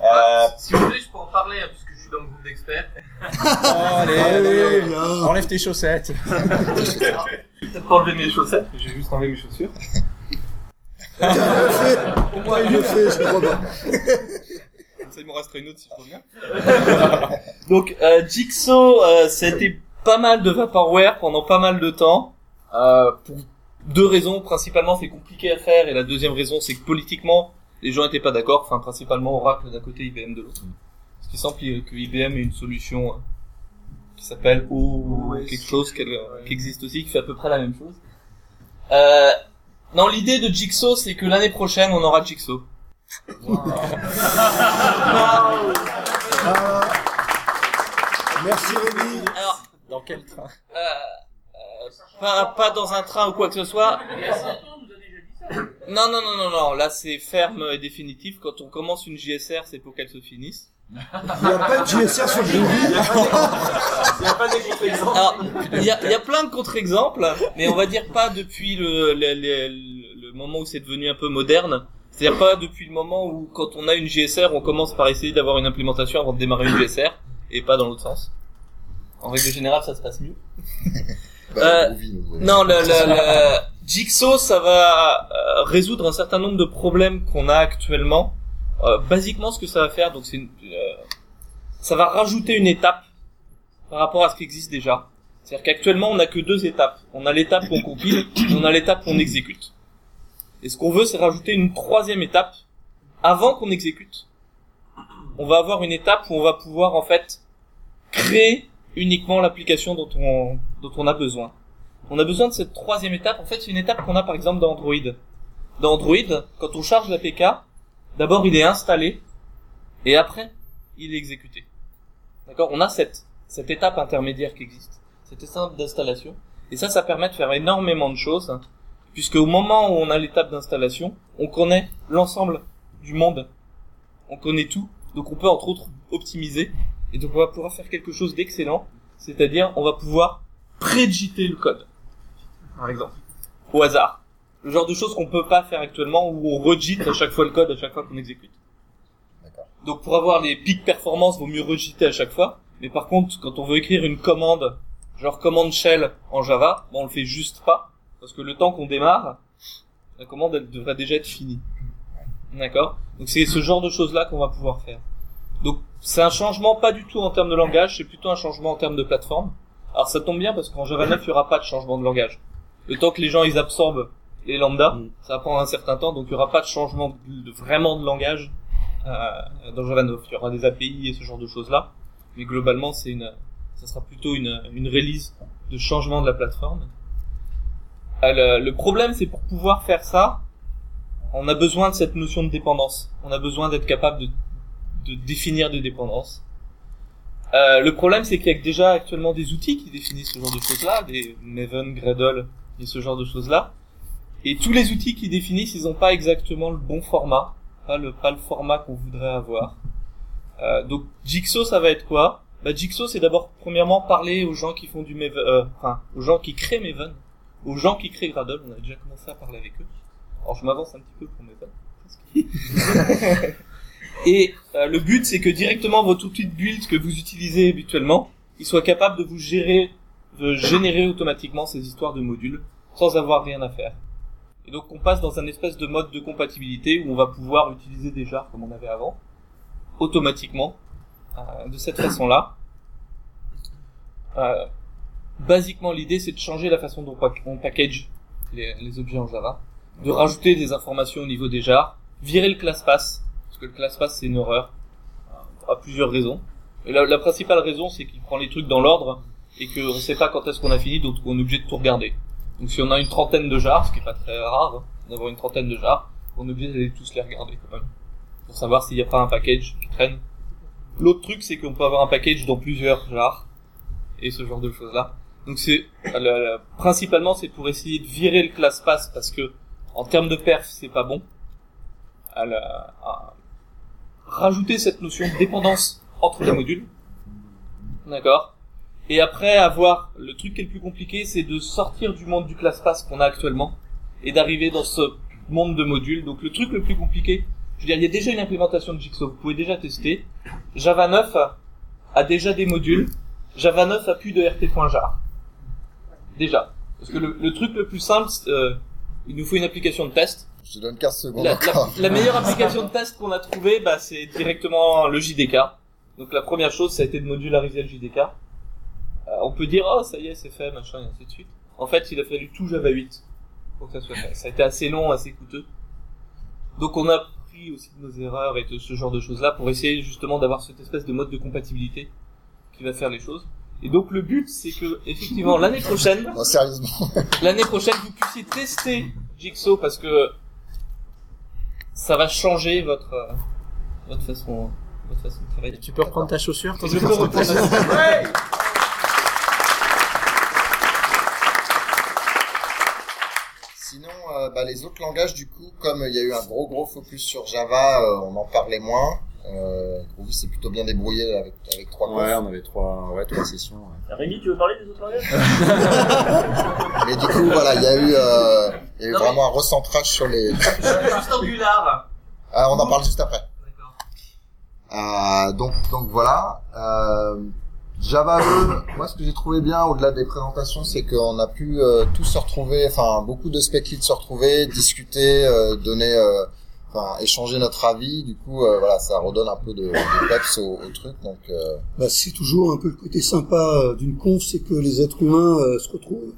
Euh, Si vous voulez, je peux en parler, hein, puisque je suis dans le groupe d'experts. allez, allez, viens. Enlève tes chaussettes. Peut-être pas enlever mes chaussettes, j'ai juste enlevé mes chaussures. Pour moi, il le fait, je comprends pas. Comme ça, il m'en restera une autre s'il faut bien. Donc, euh, Jigsaw, euh, ça a été pas mal de vaporware pendant pas mal de temps. Euh, pour deux raisons. Principalement, c'est compliqué à faire. Et la deuxième raison, c'est que politiquement, les gens étaient pas d'accord. Enfin, principalement Oracle d'un côté, IBM de l'autre. Ce qui semble que IBM ait une solution euh, qui s'appelle O quelque chose qui existe aussi, qui fait à peu près la même chose. Euh, non, l'idée de Jigsaw, c'est que l'année prochaine, on aura Jigsaw. Merci Rémi. Alors, Dans quel train? euh, euh, pas, pas dans un train ou quoi que ce soit. Non, non, non, non, non, là c'est ferme et définitif. Quand on commence une JSR, c'est pour qu'elle se finisse. Il n'y a pas de JSR sur le jeu. Il n'y a pas des contre-exemples. Alors, il y a, il y a plein de contre-exemples, mais on va dire pas depuis le, le, le- le moment où c'est devenu un peu moderne. C'est-à-dire pas depuis le moment où, quand on a une GSR, on commence par essayer d'avoir une implémentation avant de démarrer une GSR, et pas dans l'autre sens. En règle générale, ça se passe mieux. Euh, non, le, le, le Jigsaw, ça va euh, résoudre un certain nombre de problèmes qu'on a actuellement. Euh, basiquement, ce que ça va faire, donc c'est, une- euh, ça va rajouter une étape par rapport à ce qui existe déjà. C'est-à-dire qu'actuellement, on n'a que deux étapes. On a l'étape où on compile, et on a l'étape où on exécute. Et ce qu'on veut, c'est rajouter une troisième étape avant qu'on exécute. On va avoir une étape où on va pouvoir en fait créer uniquement l'application dont on, dont on a besoin. On a besoin de cette troisième étape. En fait, c'est une étape qu'on a par exemple dans Android. Dans Android, quand on charge l'APK, d'abord il est installé et après il est exécuté. D'accord? On a cette, cette étape intermédiaire qui existe, cette étape d'installation. Et ça, ça permet de faire énormément de choses, hein, puisque au moment où on a l'étape d'installation, on connaît l'ensemble du monde. On connaît tout, donc on peut entre autres optimiser, et donc on va pouvoir faire quelque chose d'excellent, c'est-à-dire on va pouvoir prédigiter le code, par exemple, au hasard. Le genre de choses qu'on peut pas faire actuellement, où on regite à chaque fois le code, à chaque fois qu'on exécute. Donc pour avoir les pics performance, vaut mieux regiter à chaque fois. Mais par contre, quand on veut écrire une commande, genre commande shell en Java, bon, on le fait juste pas. Parce que le temps qu'on démarre, la commande elle devrait déjà être finie. D'accord? Donc c'est ce genre de choses-là qu'on va pouvoir faire. Donc c'est un changement pas du tout en termes de langage, c'est plutôt un changement en termes de plateforme. Alors ça tombe bien parce qu'en Java 9, il y aura pas de changement de langage. Le temps que les gens ils absorbent les lambda, ça va prendre un certain temps, donc il y aura pas de changement de, de- vraiment de langage euh, dans Java 9. Il y aura des API et ce genre de choses-là. Mais globalement, c'est une, ça sera plutôt une, une release de changement de la plateforme. Euh, le, le problème, c'est pour pouvoir faire ça, on a besoin de cette notion de dépendance. On a besoin d'être capable de, de définir des dépendances. Euh, le problème, c'est qu'il y a déjà actuellement des outils qui définissent ce genre de choses-là, des Maven, Gradle, et ce genre de choses-là. Et tous les outils qu'ils définissent, ils n'ont pas exactement le bon format, pas le, pas le format qu'on voudrait avoir. Euh, donc Jigsaw, ça va être quoi? Bah, Jigsaw, c'est d'abord, premièrement, parler aux gens qui font du Maven, euh, enfin, aux gens qui créent Maven, aux gens qui créent Gradle. On a déjà commencé à parler avec eux. Alors, je m'avance un petit peu pour Maven. Et euh, le but, c'est que directement votre outil de build que vous utilisez habituellement, il soit capable de vous gérer, de générer automatiquement ces histoires de modules sans avoir rien à faire. Et donc, on passe dans un espèce de mode de compatibilité où on va pouvoir utiliser des jars comme on avait avant, automatiquement, euh, de cette façon-là. Euh, basiquement, l'idée, c'est de changer la façon dont on package les, objets en Java, de rajouter des informations au niveau des jars, virer le class pass, parce que le class pass c'est une horreur, à plusieurs raisons. La, principale raison, c'est qu'il prend les trucs dans l'ordre et qu'on ne sait pas quand est-ce qu'on a fini, donc on est obligé de tout regarder. Donc si on a une trentaine de jars, ce qui est pas très rare, hein, d'avoir une trentaine de jars, on est obligé d'aller tous les regarder quand même, pour savoir s'il n'y a pas un package qui traîne. L'autre truc, c'est qu'on peut avoir un package dans plusieurs jars et ce genre de choses là. Donc c'est principalement c'est pour essayer de virer le class pass parce que en termes de perf c'est pas bon. La, à rajouter cette notion de dépendance entre les modules. D'accord Et après avoir le truc qui est le plus compliqué c'est de sortir du monde du class pass qu'on a actuellement et d'arriver dans ce monde de modules. Donc le truc le plus compliqué, je veux dire il y a déjà une implémentation de Jigsaw, vous pouvez déjà tester. Java 9 a déjà des modules. Java 9 a plus de rt.jar. Déjà. Parce que le, le truc le plus simple, euh, il nous faut une application de test. Je te donne 15 secondes La, encore. la- la meilleure application de test qu'on a trouvée, bah, c'est directement le JDK. Donc la première chose, ça a été de modulariser le JDK. Euh, on peut dire, oh, ça y est, c'est fait, machin, et ainsi de suite. En fait, il a fallu tout Java 8 pour que ça soit fait. Ça a été assez long, assez coûteux. Donc on a appris aussi de nos erreurs et de ce genre de choses-là pour essayer justement d'avoir cette espèce de mode de compatibilité qui va faire les choses. Et donc le but, c'est que effectivement l'année prochaine, Non, sérieusement. l'année prochaine, vous puissiez tester Jigsaw parce que ça va changer votre euh, votre façon votre façon de travailler. Tu peux reprendre ta chaussure quand Je peux reprendre ta chaussure. Ouais. Sinon, euh, bah, les autres langages, du coup, comme il y a eu un gros gros focus sur Java, euh, on en parlait moins. Euh, Groovy s'est plutôt bien débrouillé avec, avec trois Ouais, on avait trois, ouais, trois sessions. ouais. Rémi, tu veux parler des autres langages Mais du coup, voilà, il y a eu, euh, il y a eu Non, vraiment un recentrage sur les. Juste Angular. Ah, on en parle juste après. Euh, donc, donc voilà. Euh, Java E, moi ce que j'ai trouvé bien au-delà des présentations, c'est qu'on a pu euh, tous se retrouver, enfin beaucoup de spec leads se retrouver, discuter, euh, donner, euh, enfin échanger notre avis. Du coup, euh, voilà, ça redonne un peu de, de peps au, au truc. Donc, euh, Bah, c'est toujours un peu le côté sympa euh, d'une conf, c'est que les êtres humains euh, se retrouvent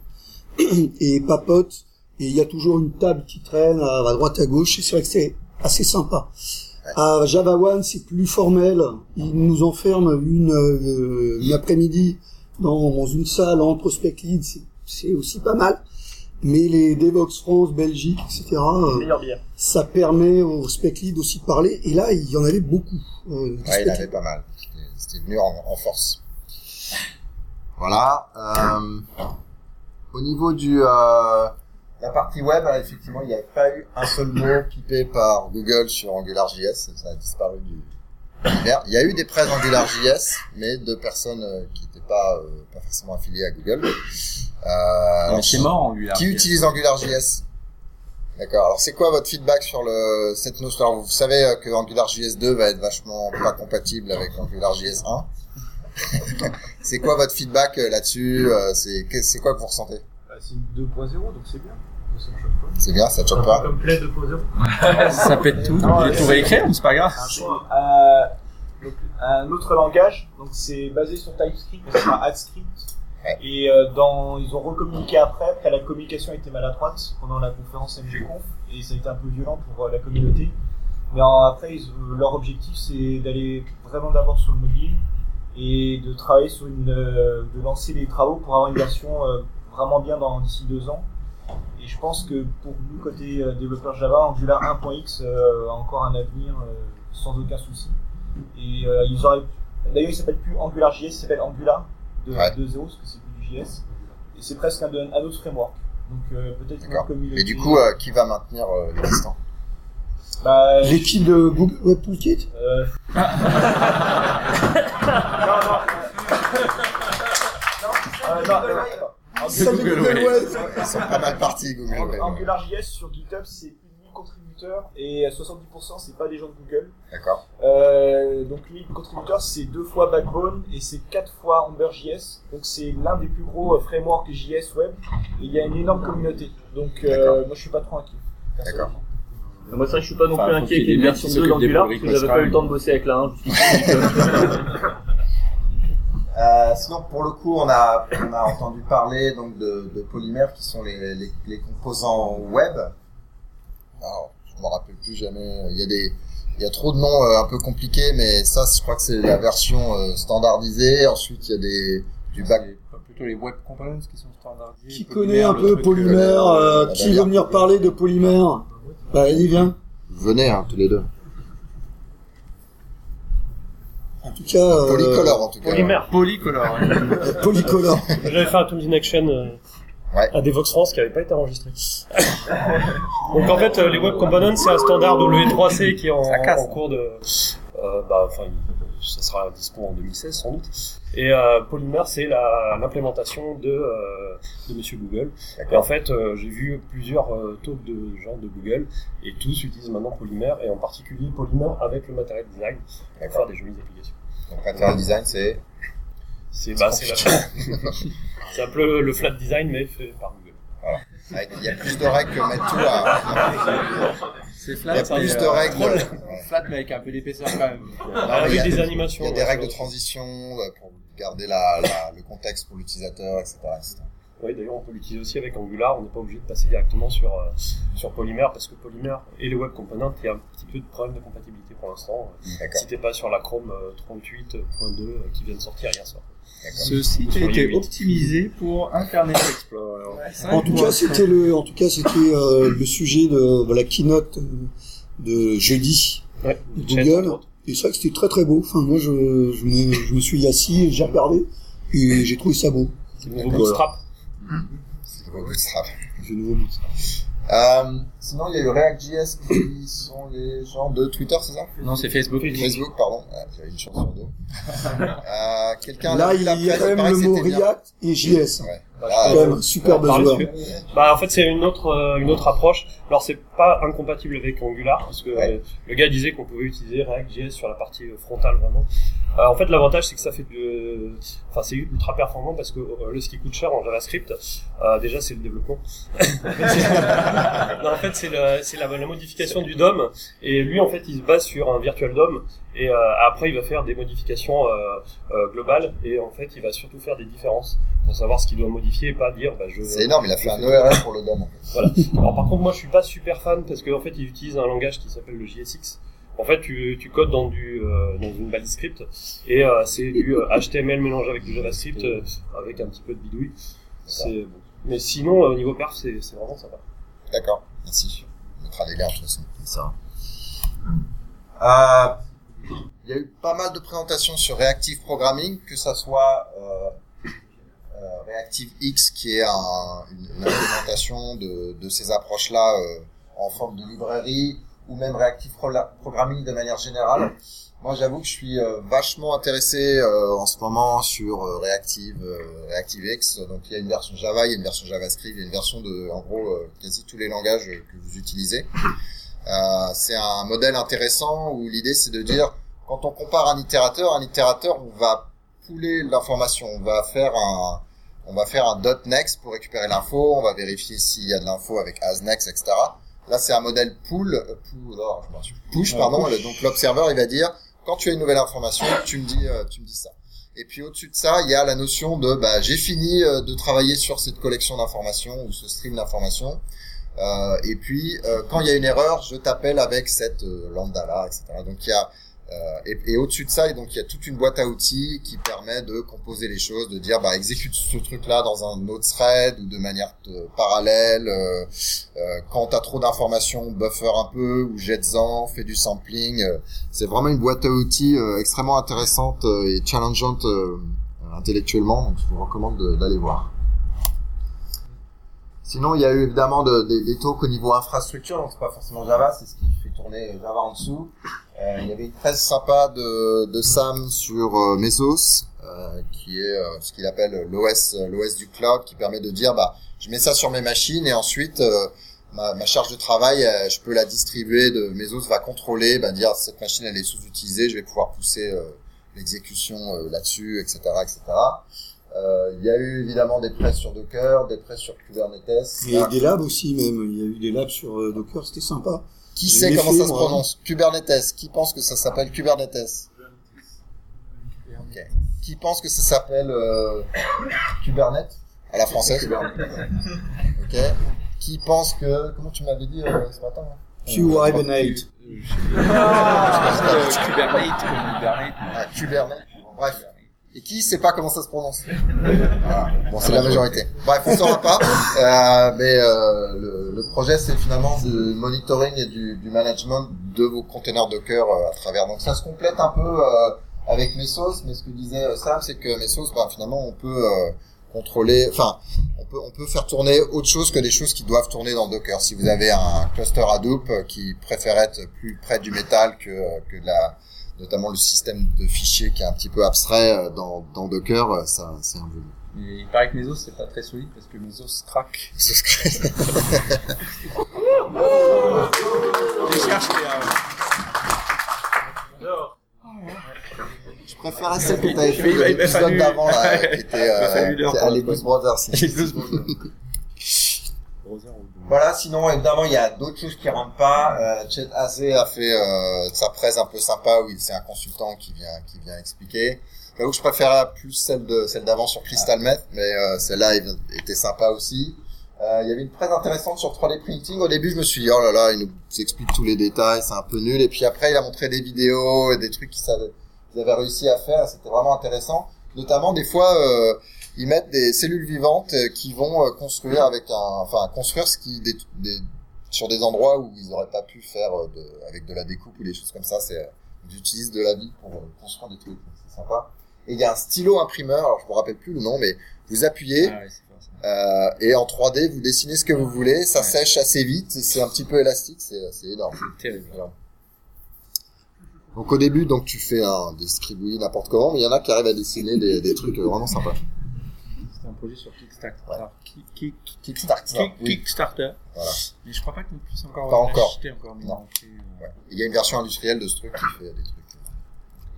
et papotent, et il y a toujours une table qui traîne à, à droite à gauche, et c'est vrai que c'est assez sympa. À Java One, c'est plus formel. Ils nous enferment une, euh, une après-midi dans une salle entre spec leads, c'est- c'est aussi pas mal. Mais les Devox France, Belgique, etc., euh, Meilleure bière. ça permet aux spec leads aussi de parler. Et là, il y en avait beaucoup. euh, ouais, il spec avait pas mal. C'était- venu en, en force. Voilà. Euh, au niveau du euh, la partie web, euh, effectivement, il n'y a pas eu un seul mot pipé par Google sur AngularJS. Ça a disparu du. Il y a eu des prêts AngularJS, mais de personnes euh, qui n'étaient pas euh, pas forcément affiliées à Google. Euh, c'est mort, AngularJS. Qui utilise AngularJS D'accord. Alors c'est quoi votre feedback sur le cette notion? Alors, Vous savez euh, que AngularJS 2 va être vachement pas compatible avec AngularJS 1. c'est quoi votre feedback euh, là-dessus? Euh, C'est quoi que vous ressentez? Bah, c'est 2.0, donc c'est bien. C'est bien, ça te choque pas Comme Play 2.0. Ouais, ça pète tout. Non, tout réécrire, mais c'est pas grave. Euh, donc, un autre langage, donc c'est basé sur TypeScript, mais c'est un AdScript. Et euh, dans, ils ont recommuniqué après, après la communication été maladroite pendant la conférence MGConf, et ça a été un peu violent pour euh, la communauté. Mais après, leur objectif c'est d'aller vraiment d'abord sur le mobile et de travailler sur une, euh, de lancer les travaux pour avoir une version vraiment bien dans d'ici deux ans. Et je pense que pour nous, côté développeur Java, Angular 1.x euh, a encore un avenir sans aucun souci. Et ils auraient. D'ailleurs, il s'appelle plus AngularJS, il s'appelle Angular de Ouais. 2.0 parce que c'est plus du JS. Et c'est presque un, un autre framework. Donc euh, peut-être une D'accord. communauté. Et du coup, euh, qui va maintenir euh, l'existant Bah, L'équipe de Google Web Toolkit euh, Euh, non, non, non. Celle de Google Web. Ils sont pas mal partis, Google. Web. AngularJS sur GitHub, c'est plus de 1000 contributeurs et à 70% c'est pas des gens de Google. D'accord. Euh, donc 1000 contributeurs, c'est deux fois Backbone et c'est quatre fois AmberJS. Donc c'est l'un des plus gros euh, frameworks JS web et il y a une énorme communauté. Donc euh, moi je suis pas trop inquiet. D'accord. Moi, c'est vrai que je suis pas non Enfin, plus inquiet qu'il qu'il y ait y une ait des version mecs qui 2 d'Angular, parce que j'avais pas eu le temps de bosser avec la 1. Euh, sinon, pour le coup, on a, on a entendu parler donc de, de polymères qui sont les, les, les composants web. Alors, je me rappelle plus jamais. Il y a des, il y a trop de noms euh, un peu compliqués, mais ça, je crois que c'est la version euh, standardisée. Ensuite, il y a des du back. Plutôt les web components qui sont standardisés. Qui connaît un peu Polymère euh, euh, Qui veut venir parler de Polymère Bah, allez, viens. Venez, hein, tous les deux. En tout cas... euh, Polycolor, en tout cas. Polymère. Polycolor. Polycolor. J'avais fait un Tools in Action euh, Ouais. à Devox France qui n'avait pas été enregistré. Donc en fait, euh, les Web Components, c'est un standard W3C qui est en, en cours de... euh, bah, enfin, ça sera dispo en 2016 sans doute. Et euh, Polymer, c'est l'implémentation de, euh, de Monsieur Google. Et en fait, euh, j'ai vu plusieurs talks de gens de Google et tous utilisent maintenant Polymer et en particulier Polymer avec le matériel design pour faire des jolies applications. Donc, Material Design, c'est C'est bah, c'est la- c'est un peu le flat design mais fait par Google. Voilà. Ouais, Il y a plus de règles que mettre tout à. C'est Il flat. y a plus mais, de euh, règles. Flat, mais avec un peu d'épaisseur quand même. Non, Avec il y a- des animations, Il y a des règles de transition euh, pour garder la, la- le contexte pour l'utilisateur, etc. etc. Oui, d'ailleurs, on peut l'utiliser aussi avec Angular. On n'est pas obligé de passer directement sur, euh, sur Polymer parce que Polymer et les web components, il y a un petit peu de problème de compatibilité pour l'instant. D'accord. Si t'es pas sur la Chrome euh, 38.2 euh, qui vient de sortir hier soir. Ce site a été optimisé pour Internet Explorer. En tout cas, c'était le, en tout cas, c'était euh, le sujet de, la keynote de jeudi Ouais, de Google. Et c'est vrai que c'était très très beau. Enfin, moi, je, je, me, je me suis assis, et j'ai regardé et j'ai trouvé ça beau. C'est le nouveau Bootstrap. C'est le bootstrap. J'ai nouveau bootstrap. Euh, sinon, il y a eu React.js qui sont les gens de Twitter, c'est ça Non, c'est Facebook. Facebook, pardon. Ah, J'avais une chance sur deux. euh, Quelqu'un Là, il y a quand même le mot. React et JS. Ouais. Bah, Ah, Quand même, super dessus. Bah, en fait, c'est une autre, euh, une autre approche. Alors, c'est pas incompatible avec Angular, parce que Ouais. euh, le gars disait qu'on pouvait utiliser React.js sur la partie frontale, vraiment. Euh, en fait, l'avantage, c'est que ça fait de, enfin, c'est ultra performant parce que euh, le ce qui coûte cher en JavaScript, euh, déjà, c'est le développement. non, en fait, c'est la, la modification du DOM, et lui, en fait, il se base sur un virtual DOM, et euh, après, il va faire des modifications euh, euh, globales, et en fait, il va surtout faire des différences pour savoir ce qu'il doit modifier et pas dire, bah, je. C'est énorme, il a fait un fais- ORL pour le DOM. en voilà. Alors par contre, moi, je suis pas super fan parce qu'en fait, il utilise un langage qui s'appelle le JSX. En fait, tu, tu codes dans du euh, dans une balise script et euh, c'est du euh, HTML mélangé avec du JavaScript avec un petit peu de bidouille. C'est bon. Mais sinon, au niveau perf, c'est c'est vraiment sympa. D'accord, merci. On mettra des liens de toute façon. Ça. Euh, il y a eu pas mal de présentations sur Reactive Programming, que ça soit euh, euh, Reactive X, qui est un- une, une implémentation de, de ces approches-là euh, en forme de librairie, ou même Reactive Pro- Programming de manière générale. Moi, j'avoue que je suis euh, vachement intéressé euh, en ce moment sur euh, Reactive, euh, Reactive X. Donc, il y a une version Java, il y a une version JavaScript, il y a une version de, en gros, euh, quasi tous les langages que vous utilisez. Euh, c'est un modèle intéressant où l'idée c'est de dire quand on compare un itérateur, un itérateur, on va pouler l'information, on va faire un, on va faire un dot next pour récupérer l'info, on va vérifier s'il y a de l'info avec as next, etc. Là, c'est un modèle euh, pull, oh, push, pardon. Donc l'observeur, il va dire quand tu as une nouvelle information, tu me dis, euh, tu me dis ça. Et puis au-dessus de ça, il y a la notion de bah, j'ai fini euh, de travailler sur cette collection d'informations ou ce stream d'informations. Euh, et puis euh, quand il y a une erreur, je t'appelle avec cette lambda là, etc. Donc il y a et, et au-dessus de ça, donc il y a toute une boîte à outils qui permet de composer les choses, de dire bah exécute ce truc-là dans un autre thread ou de manière euh, parallèle. euh, euh, quand t'as trop d'informations, buffer un peu ou jette-en, fais du sampling. euh, c'est vraiment une boîte à outils euh, extrêmement intéressante euh, et challengeante euh, intellectuellement. Donc je vous recommande de- d'aller voir. Sinon, il y a eu évidemment de- des- des talks au niveau infrastructure, donc c'est pas forcément Java, c'est ce qui fait tourner Java en dessous. Euh, il y avait une presse sympa de, de Sam sur euh, Mesos, euh, qui est euh, ce qu'il appelle l'OS l'OS du cloud, qui permet de dire bah je mets ça sur mes machines et ensuite euh, ma, ma charge de travail, euh, je peux la distribuer. De Mesos va contrôler, bah, dire cette machine elle est sous-utilisée, je vais pouvoir pousser l'exécution là-dessus, etc., etc. Euh, il y a eu évidemment des presses sur Docker, des presses sur Kubernetes. Et des labs aussi même. Il y a eu des labs sur euh, Docker, c'était sympa. Qui Je sait comment fait, ça se moi. prononce? Kubernetes. Qui pense que ça s'appelle Kubernetes? Ok. Qui pense que ça s'appelle euh, Kubernetes? À la française Ok. Qui pense que comment tu m'avais dit euh, ce matin là Q-Hibernate. Ah, Kubernetes, comme Hibernate. Ah, Kubernetes. Bref. Et qui sait pas comment ça se prononce Voilà. Bon, c'est la majorité. Bref, on saura pas. Euh, mais euh, le, le projet, c'est finalement du monitoring et du, du management de vos containers Docker euh, à travers. Donc ça se complète un peu euh, avec Mesos, mais ce que disait euh, Sam, c'est que Mesos, bah, finalement, on peut euh, contrôler, enfin, on peut, on peut faire tourner autre chose que des choses qui doivent tourner dans Docker. Si vous avez un cluster Hadoop qui préfère être plus près du métal que, que de la, notamment le système de fichiers qui est un petit peu abstrait euh, dans, dans Docker, euh, ça, c'est un peu. Mais il paraît que Mesos c'est pas très solide parce que Mesos craque. Mesos craque. Je euh, Je préférais celle que t'avais fait l'épisode d'avant là, qui était euh, à les Blues. Brothers. Les Blues Brothers. Voilà, sinon évidemment il y a d'autres choses qui rentrent pas. Euh, Chet Haze a fait euh, sa presse un peu sympa où il- c'est un consultant qui vient qui vient expliquer. J'avoue que je préférais plus celle de celle d'avant sur Crystal.met, mais euh, celle-là était sympa aussi. Euh, il y avait une presse intéressante sur 3D printing. Au début, je me suis dit oh là là, il nous explique tous les détails, c'est un peu nul. Et puis après, il a montré des vidéos et des trucs qu'ils qu'ils avaient réussi à faire. C'était vraiment intéressant. Notamment des fois, euh, ils mettent des cellules vivantes euh, qui vont euh, construire avec un, enfin construire ce qui des, des- sur des endroits où ils n'auraient pas pu faire euh, de, avec de la découpe ou des choses comme ça. C'est ils utilisent de la vie pour construire des trucs. C'est sympa. Et il y a un stylo imprimeur. Alors je me rappelle plus le nom, mais vous appuyez. Euh, et en 3D, vous dessinez ce que vous voulez, ça sèche assez vite, c'est un petit peu élastique, c'est c'est énorme. Terrible. Voilà. Donc au début, donc tu fais un des scribouillis n'importe comment, mais il y en a qui arrivent à dessiner des, des trucs vraiment sympas. Un projet sur Kickstarter. Kick- Kick- Kickstarter, Kick- oui. Kickstarter. Voilà. Mais je crois pas qu'on puisse encore Pas encore. acheter encore. mais Non. après, euh, Ouais. Il y a une version industrielle de ce truc qui fait des trucs.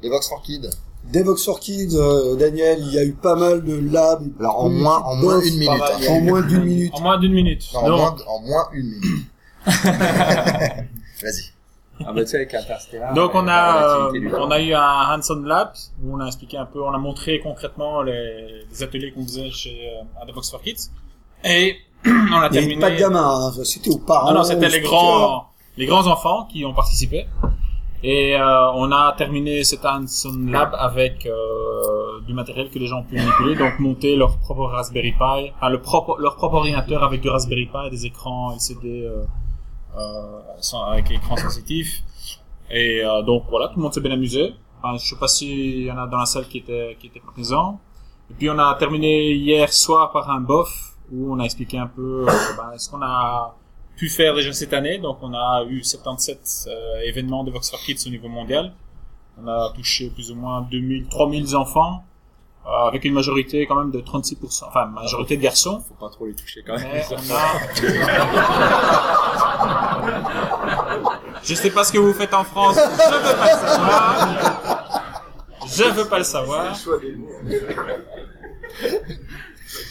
Devox for Kids. Devox for Kids, euh, Daniel, il y a eu pas mal de labs. Alors, en moins- en moins une minute, hein. En moins d'une minute. En moins d'une minute. Non, en Donc, moins, en moins une minute. Vas-y. Ah bah tu sais avec Interstellar. Donc on euh, a euh, on a eu un hands-on lab où on a expliqué un peu, on a montré concrètement les, les ateliers qu'on faisait chez euh, à The Box for Kids et on a Il terminé. pas de gamins, hein, c'était aux parents. Non non, c'était les grands les grands enfants qui ont participé et euh, on a terminé cet hands-on lab avec euh, du matériel que les gens ont pu manipuler, donc monter leur propre Raspberry Pi, enfin le propre leur propre ordinateur avec du Raspberry Pi, des écrans LCD euh, sans- avec écran sensitif. Et euh, donc voilà, tout le monde s'est bien amusé. Enfin, je sais pas s'il y en a dans la salle qui était qui était présent. Et puis on a terminé hier soir par un bof où on a expliqué un peu euh, ben, ce qu'on a pu faire déjà cette année. Donc on a eu 77 euh, événements de Vox for Kids au niveau mondial. On a touché plus ou moins 2000, 3000 enfants. Euh, avec une majorité quand même de 36%, enfin majorité de garçons. Faut pas trop les toucher quand même. A... Je sais pas ce que vous faites en France, je veux pas le savoir. Je veux pas le savoir.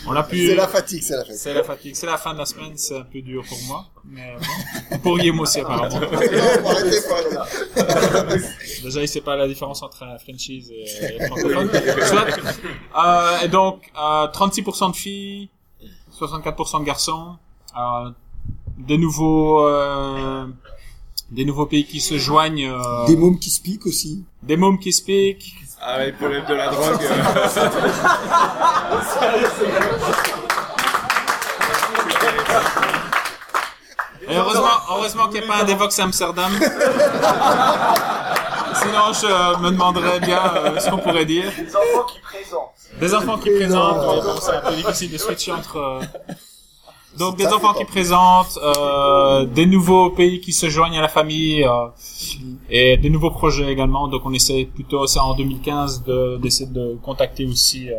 On a pu... C'est la fatigue, c'est la fatigue. C'est la fatigue. C'est la fin de la semaine, c'est un peu dur pour moi. Mais bon. Pour Guillaume aussi, apparemment. Non, faut arrêter. Déjà, il sait pas la différence entre un franchise et et francophone. Euh, et donc, euh, 36% de filles, 64% de garçons, euh, des nouveaux, euh, des nouveaux pays qui se joignent. euh, Des mômes qui se piquent aussi. Des mômes qui speak. Ah ouais, le problème de la drogue. Et heureusement, heureusement qu'il n'y a pas un Devox Amsterdam. Sinon, je me demanderais bien euh, ce qu'on pourrait dire. Des enfants qui présentent. Des enfants qui présentent, ouais, bon, c'est un peu difficile de switcher entre. Donc des enfants qui présentent, euh, des nouveaux pays qui se joignent à la famille euh, et des nouveaux projets également. Donc on essaie plutôt, c'est en 2015, de- d'essayer de contacter aussi euh,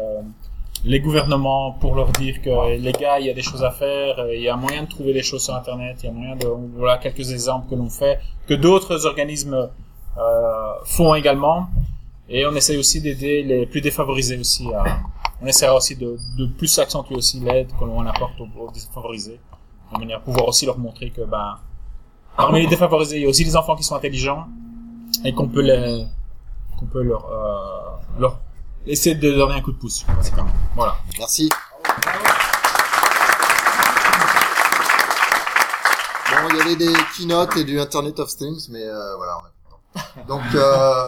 les gouvernements pour leur dire que les gars, il y a des choses à faire, euh, il y a moyen de trouver des choses sur Internet, il y a moyen de... Voilà quelques exemples que l'on fait, que d'autres organismes euh, font également. Et on essaie aussi d'aider les plus défavorisés aussi à... On essaiera aussi de, de plus accentuer aussi l'aide que l'on apporte aux, aux défavorisés, de manière à pouvoir aussi leur montrer que ben, parmi les défavorisés, il y a aussi des enfants qui sont intelligents et qu'on peut les, qu'on peut leur, euh, leur essayer de donner un coup de pouce, basiquement. Voilà. Merci. Bon, il y avait des keynotes et du Internet of Things, mais euh, voilà. Donc, euh,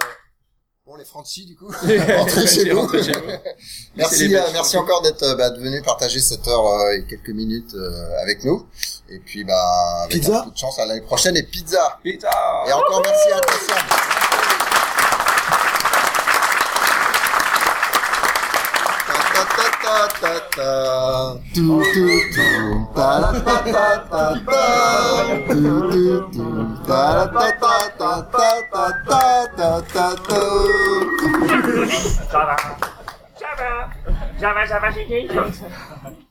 bon, les Francis, du coup, rentrez chez vous. Rentrez chez vous. merci, les euh, merci encore d'être euh, bah, venu partager cette heure euh, et quelques minutes euh, avec nous. Et puis, bah, avec Pizza un peu de chance à l'année prochaine et pizza. Pizza. Et encore merci à Tatiana. Java, Java, Java, Java,